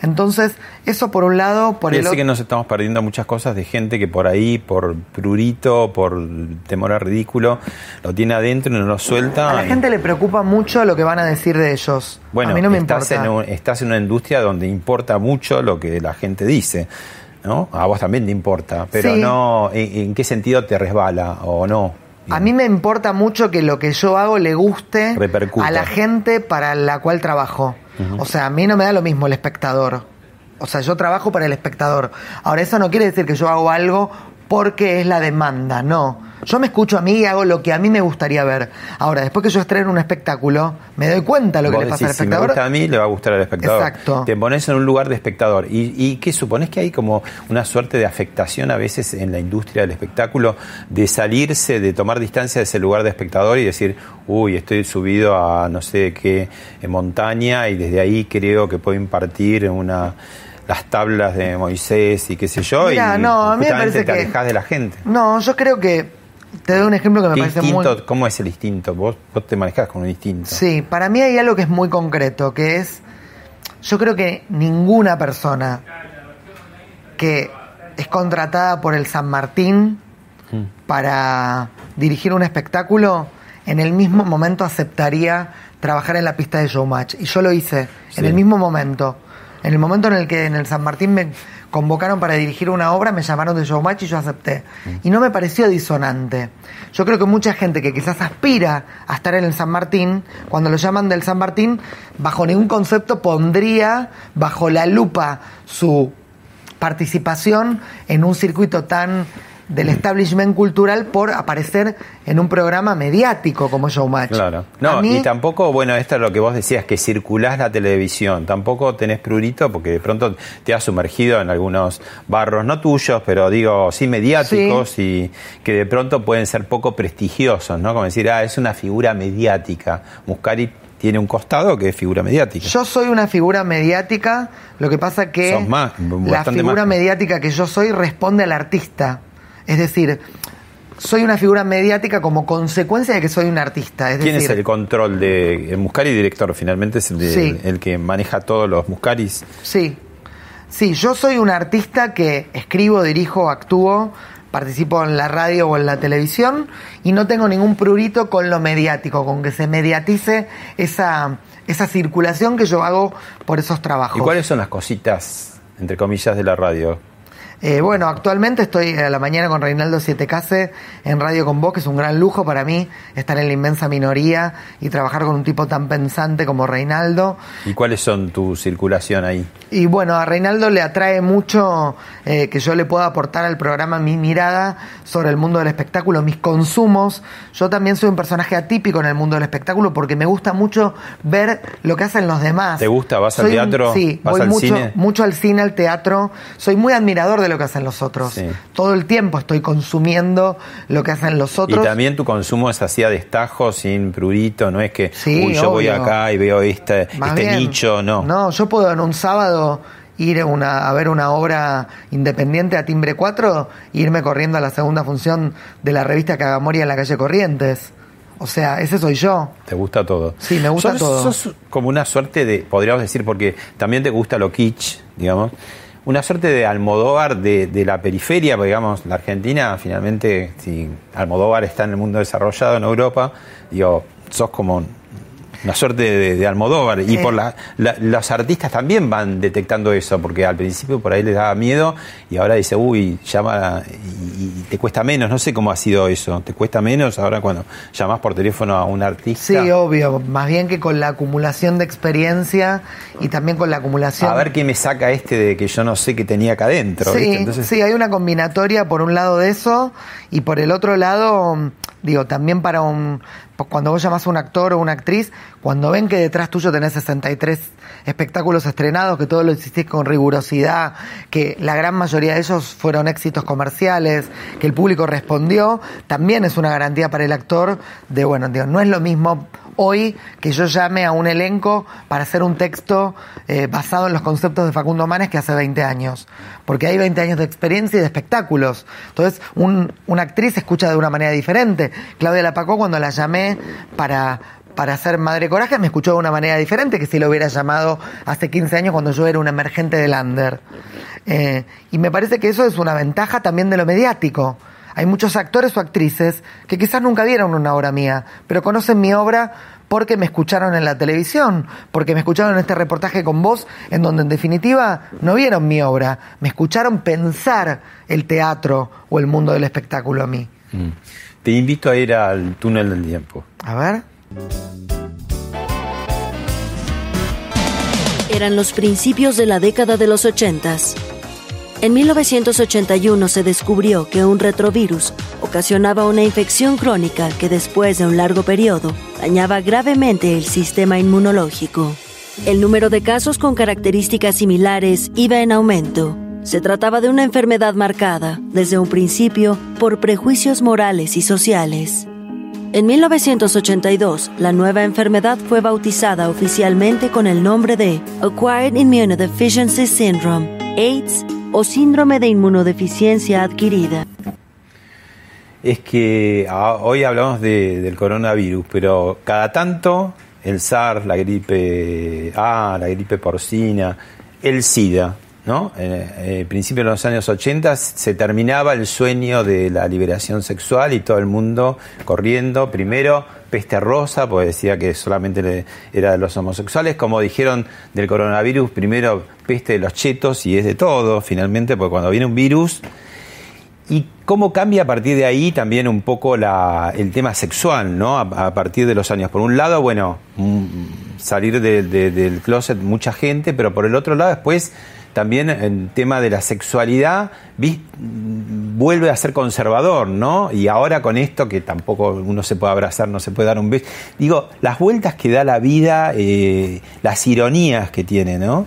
Entonces, eso por un lado, por Quiere el otro... que nos estamos perdiendo muchas cosas de gente que por ahí, por prurito, por temor a ridículo, lo tiene adentro y no lo suelta. A la y- gente le preocupa mucho lo que van a decir de ellos. Bueno, a mí no me estás, importa. En un- estás en una industria donde importa mucho lo que la gente dice, ¿no? A vos también te importa, pero Sí. no, ¿en, en qué sentido te resbala o no? A mí me importa mucho que lo que yo hago le guste Repercuta. a la gente para la cual trabajo. O sea, a mí no me da lo mismo el espectador. O sea, yo trabajo para el espectador. Ahora, eso no quiere decir que yo hago algo porque es la demanda, no. Yo me escucho a mí y hago lo que a mí me gustaría ver. Ahora, después que yo estreno un espectáculo, me doy cuenta lo que le pasa al decís, si me espectador. gusta a mí, le va a gustar al espectador. Exacto. Te pones en un lugar de espectador. ¿Y, y qué supones que hay como una suerte de afectación a veces en la industria del espectáculo de salirse, de tomar distancia de ese lugar de espectador y decir, uy, estoy subido a no sé qué eh, montaña y desde ahí creo que puedo impartir una las tablas de Moisés y qué sé yo Mirá, y no, a mí me justamente parece te que- alejas de la gente. No, yo creo que. Te doy un ejemplo que me ¿Qué parece instinto, muy. ¿Cómo es el instinto? Vos, vos te manejás con un instinto. Sí, para mí hay algo que es muy concreto, que es, yo creo que ninguna persona que es contratada por el San Martín para dirigir un espectáculo, en el mismo momento aceptaría trabajar en la pista de Showmatch. Y yo lo hice en el mismo momento. En el momento en el que en el San Martín me convocaron para dirigir una obra, me llamaron de Showmatch y yo acepté. Y no me pareció disonante. Yo creo que mucha gente que quizás aspira a estar en el San Martín, cuando lo llaman del San Martín, bajo ningún concepto pondría bajo la lupa su participación en un circuito tan del establishment cultural por aparecer en un programa mediático como Showmatch. Claro. No, y tampoco, bueno, esto es lo que vos decías, que circulás la televisión. Tampoco tenés prurito porque de pronto te has sumergido en algunos barros, no tuyos, pero digo, sí mediáticos y que de pronto pueden ser poco prestigiosos, ¿no? Como decir, ah, es una figura mediática. Muscari tiene un costado que es figura mediática. Yo soy una figura mediática, lo que pasa que más, la figura mediática que yo soy responde al artista. Es decir, soy una figura mediática como consecuencia de que soy un artista. Es ¿Quién decir, es el control de el Muscari director? Finalmente es el, de- Sí. el que maneja todos los Muscaris. Sí, sí, yo soy un artista que escribo, dirijo, actúo, participo en la radio o en la televisión y no tengo ningún prurito con lo mediático, con que se mediatice esa, esa circulación que yo hago por esos trabajos. ¿Y cuáles son las cositas, entre comillas, de la radio? Eh, bueno, actualmente estoy a la mañana con Reinaldo Siete Case en Radio con Vos, que es un gran lujo para mí estar en la inmensa minoría y trabajar con un tipo tan pensante como Reinaldo. ¿Y cuáles son tu circulación ahí? Y bueno, a Reinaldo le atrae mucho eh, que yo le pueda aportar al programa mi mirada sobre el mundo del espectáculo, mis consumos. Yo también soy un personaje atípico en el mundo del espectáculo porque me gusta mucho ver lo que hacen los demás. ¿Te gusta? ¿Vas al un- teatro? sí, ¿Vas voy al mucho, cine? mucho al cine, al teatro. Soy muy admirador de lo que hacen los otros. Sí. Todo el tiempo estoy consumiendo lo que hacen los Y otros. también tu consumo es así a destajo, sin prurito, no es que, Sí, uy, yo voy obvio. acá y veo este, Más este bien, nicho, no. No, yo puedo en un sábado ir una- a ver una obra independiente a Timbre 4 e irme corriendo a la segunda función de la revista Cagamoria en la calle Corrientes. O sea, ese soy yo. ¿Te gusta todo? Sí, me gusta Sos- todo. Sos como una suerte de, podríamos decir, porque también te gusta lo kitsch, digamos, una suerte de Almodóvar de, de la periferia, porque, digamos, la Argentina, finalmente, si Almodóvar está en el mundo desarrollado en Europa, digo, sos como una suerte de, de Almodóvar. Y por la, la- los artistas también van detectando eso, porque al principio por ahí les daba miedo y ahora dice, uy, llama y, y te cuesta menos. No sé cómo ha sido eso. ¿Te cuesta menos ahora cuando llamas por teléfono a un artista? Sí, obvio. Más bien que con la acumulación de experiencia y también con la acumulación. A ver qué me saca este de que yo no sé qué tenía acá adentro. Sí, ¿viste? Entonces, sí, hay una combinatoria por un lado de eso y por el otro lado, digo, también para un... Cuando vos llamás a un actor o una actriz, cuando ven que detrás tuyo tenés 63 espectáculos estrenados, que todo lo hiciste con rigurosidad, que la gran mayoría de ellos fueron éxitos comerciales, que el público respondió, también es una garantía para el actor de, bueno, digo, no es lo mismo hoy que yo llame a un elenco para hacer un texto eh, basado en los conceptos de Facundo Manes que hace 20 años. Porque hay 20 años de experiencia y de espectáculos. Entonces, un- una actriz escucha de una manera diferente. Claudia Lapacó, cuando la llamé para, para hacer Madre Coraje, me escuchó de una manera diferente que si lo hubiera llamado hace 15 años cuando yo era un emergente del under. Eh, y me parece que eso es una ventaja también de lo mediático. Hay muchos actores o actrices que quizás nunca vieron una obra mía, pero conocen mi obra porque me escucharon en la televisión, porque me escucharon en este reportaje con vos, en donde en definitiva no vieron mi obra, me escucharon pensar el teatro o el mundo del espectáculo a mí. mm. te invito a ir al túnel del tiempo. A ver. Eran los principios de la década de los 80. En 1981 se descubrió que un retrovirus ocasionaba una infección crónica que después de un largo periodo dañaba gravemente el sistema inmunológico. El número de casos con características similares iba en aumento. Se trataba de una enfermedad marcada, desde un principio, por prejuicios morales y sociales. En 1982, la nueva enfermedad fue bautizada oficialmente con el nombre de Acquired Immunodeficiency Syndrome, AIDS o síndrome de inmunodeficiencia adquirida. Es que ah, hoy hablamos de- del coronavirus, pero cada tanto el SARS, la gripe A, la gripe porcina, el SIDA, ¿no? Eh, eh, principio de los años 80 se terminaba el sueño de la liberación sexual y todo el mundo corriendo, primero peste rosa, porque decía que solamente era de los homosexuales, como dijeron del coronavirus, primero peste de los chetos y es de todo, finalmente, porque cuando viene un virus... ¿Y cómo cambia a partir de ahí también un poco la, el tema sexual, ¿no? A, partir de los años. Por un lado, bueno, mm, salir del closet mucha gente, pero por el otro lado después también el tema de la sexualidad vuelve a ser conservador, ¿no? Y ahora con esto que tampoco uno se puede abrazar, no se puede dar un beso. Digo, las vueltas que da la vida, eh, las ironías que tiene, ¿no?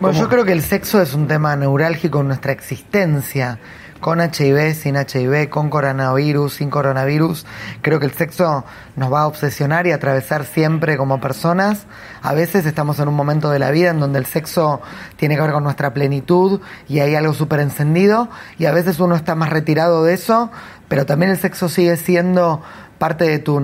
Bueno, yo creo que el sexo es un tema neurálgico en nuestra existencia con HIV, sin HIV, con coronavirus, sin coronavirus. Creo que el sexo nos va a obsesionar y atravesar siempre como personas. A veces estamos en un momento de la vida en donde el sexo tiene que ver con nuestra plenitud y hay algo súper encendido y a veces uno está más retirado de eso, pero también el sexo sigue siendo parte de tu,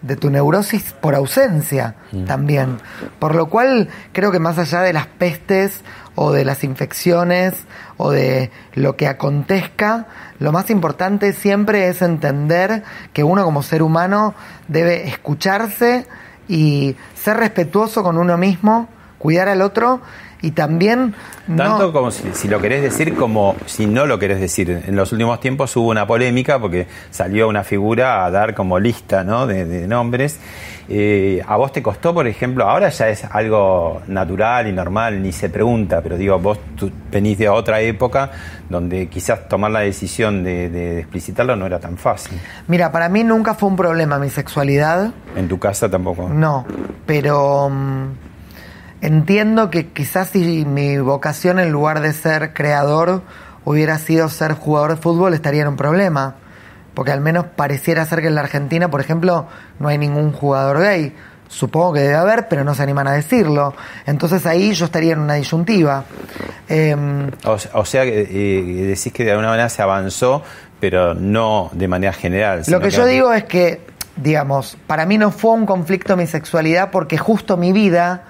de tu neurosis por ausencia mm. también. Por lo cual creo que más allá de las pestes o de las infecciones o de lo que acontezca, lo más importante siempre es entender que uno como ser humano debe escucharse y ser respetuoso con uno mismo, cuidar al otro y también... Tanto como si, lo querés decir como si no lo querés decir. En los últimos tiempos hubo una polémica porque salió una figura a dar como lista ¿no? de, nombres. Eh, ¿A vos te costó, por ejemplo, ahora ya es algo natural y normal, ni se pregunta, pero digo, vos venís de otra época donde quizás tomar la decisión de, explicitarlo no era tan fácil. Mira, para mí nunca fue un problema mi sexualidad. ¿En tu casa tampoco? No, pero... Mm, Entiendo que quizás si mi vocación en lugar de ser creador hubiera sido ser jugador de fútbol estaría en un problema. Porque al menos pareciera ser que en la Argentina, por ejemplo, no hay ningún jugador gay. Supongo que debe haber, pero no se animan a decirlo. Entonces ahí yo estaría en una disyuntiva. Em, o, sea, que eh, decís que de alguna manera se avanzó, pero no de manera general. Lo que yo digo es que, digamos, para mí no fue un conflicto mi sexualidad porque justo mi vida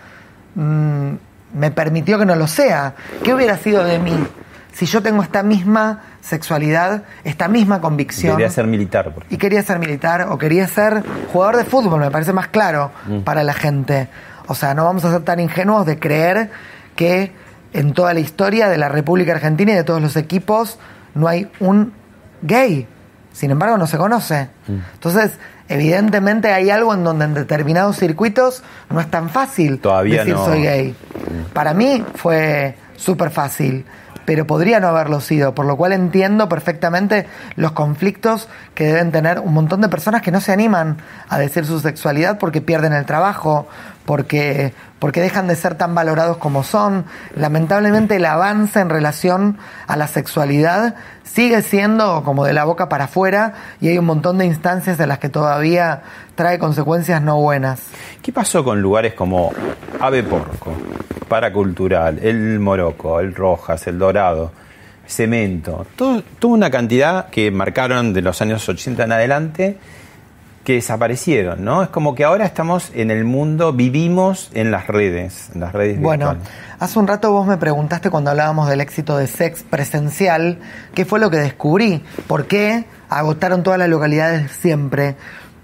Mm, me permitió que no lo sea. ¿Qué hubiera sido de mí si yo tengo esta misma sexualidad, esta misma convicción? Quería ser militar. Y quería ser militar o quería ser jugador de fútbol, me parece más claro mm. para la gente. O sea, no vamos a ser tan ingenuos de creer que en toda la historia de la República Argentina y de todos los equipos no hay un gay. Sin embargo, no se conoce. Mm. Entonces, Evidentemente hay algo en donde en determinados circuitos no es tan fácil Todavía decir soy gay. Para mí fue súper fácil, pero podría no haberlo sido, por lo cual entiendo perfectamente los conflictos que deben tener un montón de personas que no se animan a decir su sexualidad porque pierden el trabajo, porque, porque dejan de ser tan valorados como son. Lamentablemente el avance en relación a la sexualidad sigue siendo como de la boca para afuera y hay un montón de instancias en las que todavía trae consecuencias no buenas. ¿Qué pasó con lugares como Ave Porco, Paracultural, el Morocco, el Rojas, el Dorado? Cemento, toda una cantidad que marcaron de los años 80 en adelante que desaparecieron, ¿no? Es como que ahora estamos en el mundo, vivimos en las redes, en las redes Bueno, hace un rato vos me preguntaste cuando hablábamos del éxito de sex presencial, ¿qué fue lo que descubrí? ¿Por qué agotaron todas las localidades siempre?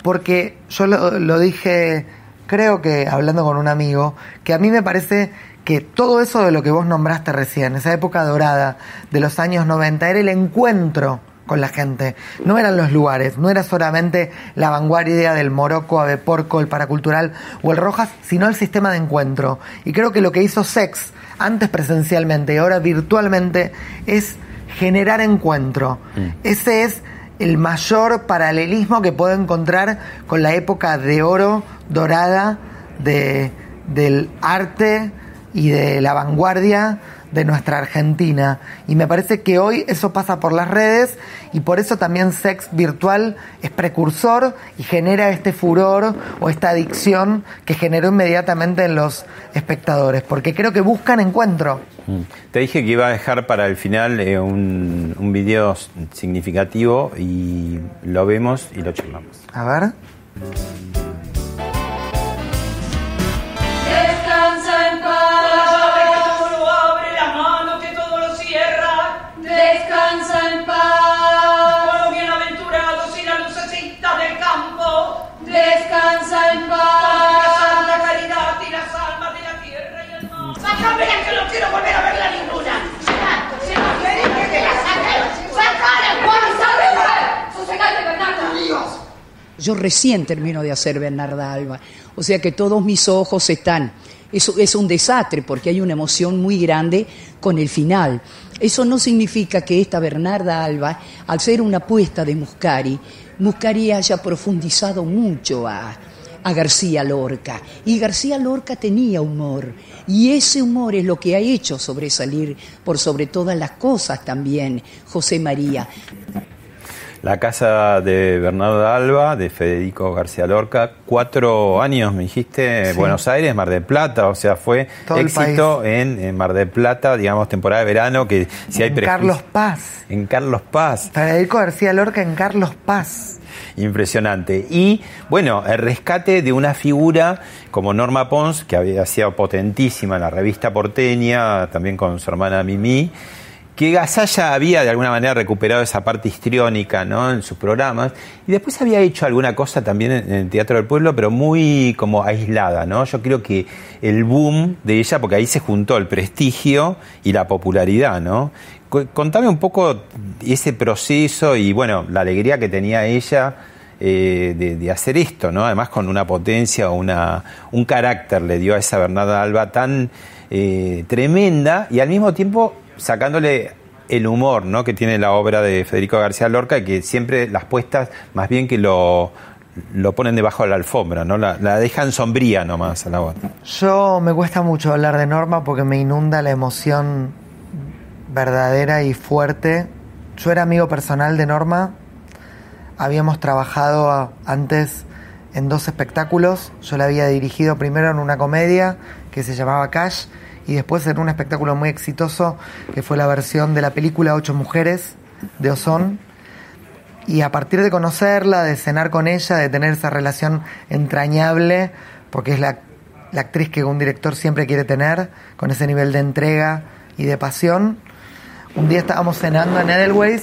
Porque yo lo, lo dije, creo que hablando con un amigo, que a mí me parece que todo eso de lo que vos nombraste recién, esa época dorada de los años 90, era el encuentro con la gente. No eran los lugares, no era solamente la vanguardia del Morocco, Aveporco, el Paracultural o el Rojas, sino el sistema de encuentro. Y creo que lo que hizo Sex, antes presencialmente y ahora virtualmente, es generar encuentro. Mm. Ese es el mayor paralelismo que puedo encontrar con la época de oro dorada de, del arte y de la vanguardia de nuestra Argentina. Y me parece que hoy eso pasa por las redes y por eso también Sex Virtual es precursor y genera este furor o esta adicción que generó inmediatamente en los espectadores, porque creo que buscan encuentro. Mm. Te dije que iba a dejar para el final eh, un, un video significativo y lo vemos y lo charlamos. A ver. descansa en paz. Con la santa caridad y las almas de la tierra y el mm. mar. Sácamela que no quiero volver a verla ninguna. Llevando, llevando, que te la sacaron. Sacaron, por saber. Sosegate, Bernardo. Dios. Yo recién termino de hacer Bernarda Alba. O sea que todos mis ojos están. Eso es un desastre porque hay una emoción muy grande con el final. Eso no significa que esta Bernarda Alba, al ser una apuesta de Muscari, Muscari haya profundizado mucho a, a García Lorca. Y García Lorca tenía humor. Y ese humor es lo que ha hecho sobresalir por sobre todas las cosas también José María. La casa de Bernardo Alba, de Federico García Lorca, cuatro años, me dijiste, Sí. Buenos Aires, Mar del Plata, o sea, fue Todo éxito en, en Mar del Plata, digamos, temporada de verano, que si hay En Carlos Paz. En Carlos Paz. Federico García Lorca en Carlos Paz. Impresionante. Y bueno, el rescate de una figura como Norma Pons, que había sido potentísima en la revista porteña, también con su hermana Mimi, que Gasalla había de alguna manera recuperado esa parte histriónica ¿no? en sus programas, y después había hecho alguna cosa también en, el Teatro del Pueblo, pero muy como aislada. ¿no? Yo creo que el boom de ella, porque ahí se juntó el prestigio y la popularidad, ¿no? Contame un poco ese proceso y bueno, la alegría que tenía ella eh, de, de hacer esto, ¿no? Además con una potencia, una, un carácter le dio a esa Bernarda Alba tan eh, tremenda y al mismo tiempo sacándole el humor, ¿no? Que tiene la obra de Federico García Lorca que siempre las puestas más bien que lo lo ponen debajo de la alfombra, ¿no? La, la dejan sombría nomás a la voz. Yo me cuesta mucho hablar de Norma porque me inunda la emoción verdadera y fuerte. Yo era amigo personal de Norma. Habíamos trabajado antes en dos espectáculos. Yo la había dirigido primero en una comedia que se llamaba Cash y después en un espectáculo muy exitoso que fue la versión de la película Ocho Mujeres de Ozón. Y a partir de conocerla, de cenar con ella, de tener esa relación entrañable, porque es la, la actriz que un director siempre quiere tener, con ese nivel de entrega y de pasión, un día estábamos cenando en Edelweiss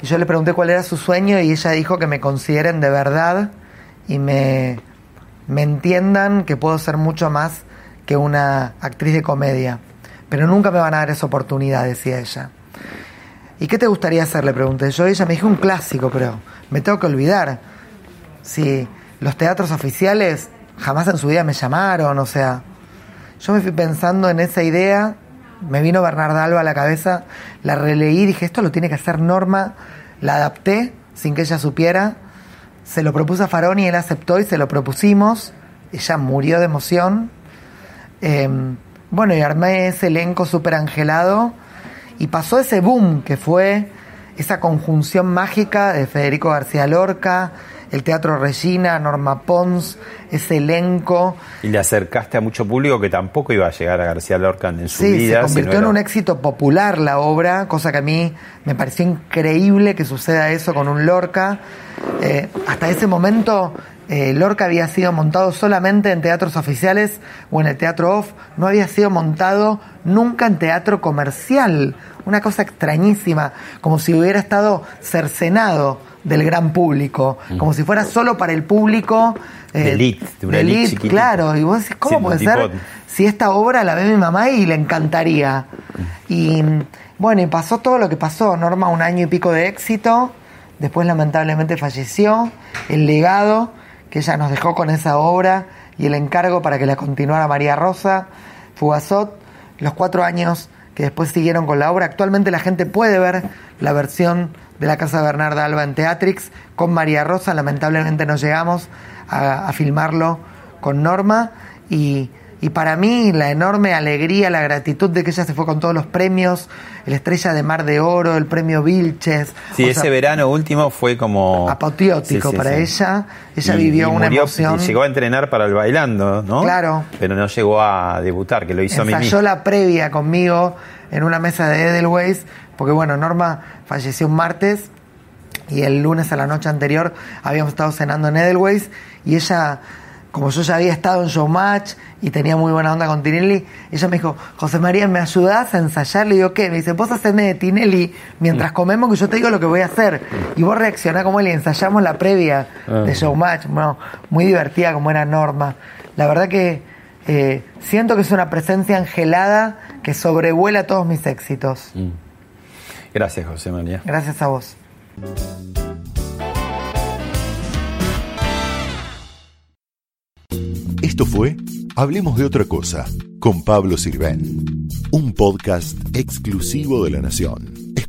y yo le pregunté cuál era su sueño y ella dijo que me consideren de verdad y me, me entiendan que puedo ser mucho más que una actriz de comedia. Pero nunca me van a dar esa oportunidad, decía ella. ¿Y qué te gustaría hacer? Le pregunté yo. Ella me dijo un clásico, pero me tengo que olvidar. Si los teatros oficiales jamás en su vida me llamaron, o sea, yo me fui pensando en esa idea, me vino Bernarda Alba a la cabeza, la releí, dije, esto lo tiene que hacer Norma, la adapté sin que ella supiera, se lo propuse a Faroni, él aceptó y se lo propusimos, ella murió de emoción. Eh, bueno, y armé ese elenco súper angelado y pasó ese boom que fue esa conjunción mágica de Federico García Lorca, el Teatro Regina, Norma Pons, ese elenco. Y le acercaste a mucho público que tampoco iba a llegar a García Lorca en su Sí, vida. se convirtió en era- un éxito popular la obra, cosa que a mí me pareció increíble que suceda eso con un Lorca. Eh, hasta ese momento eh, Lorca había sido montado solamente en teatros oficiales o en el teatro off, no había sido montado nunca en teatro comercial, una cosa extrañísima, como si hubiera estado cercenado del gran público, como si fuera solo para el público eh, De elite, de una de elite claro, y vos decís, ¿cómo Sí, puede ser si esta obra la ve mi mamá y le encantaría? Y bueno, y pasó todo lo que pasó. Norma, un año y pico de éxito. Después, lamentablemente, falleció. El legado que ella nos dejó con esa obra y el encargo para que la continuara María Rosa Fugazot. Los cuatro años que después siguieron con la obra. Actualmente la gente puede ver la versión de la Casa Bernarda Alba en Teatrix con María Rosa. Lamentablemente no llegamos a, a filmarlo con Norma. Y, y para mí la enorme alegría, la gratitud de que ella se fue con todos los premios, el Estrella de Mar de Oro, el premio Vilches. Sí, ese sea, verano último fue como... apoteótico Sí, sí, para sí. ella. Ella Y- vivió y una murió- emoción. y llegó a entrenar para el bailando, ¿no? Claro. Pero no llegó a debutar, que lo hizo Mimi. ensayó la previa conmigo en una mesa de Edelweiss, porque bueno, Norma falleció un martes y el lunes a la noche anterior habíamos estado cenando en Edelweiss y ella, como yo ya había estado en Showmatch y tenía muy buena onda con Tinelli, ella me dijo, José María, ¿me ayudás a ensayar? Le digo, ¿qué? Me dice, vos haceme de Tinelli mientras comemos que yo te digo lo que voy a hacer. Y vos reaccionás como él y ensayamos la previa Ah. de Showmatch. Bueno, muy divertida como era Norma. La verdad que eh, siento que es una presencia angelada sobrevuela todos mis éxitos. Mm. Gracias, José María. Gracias a vos. Esto fue Hablemos de otra cosa con Pablo Sirven, un podcast exclusivo de la Nación.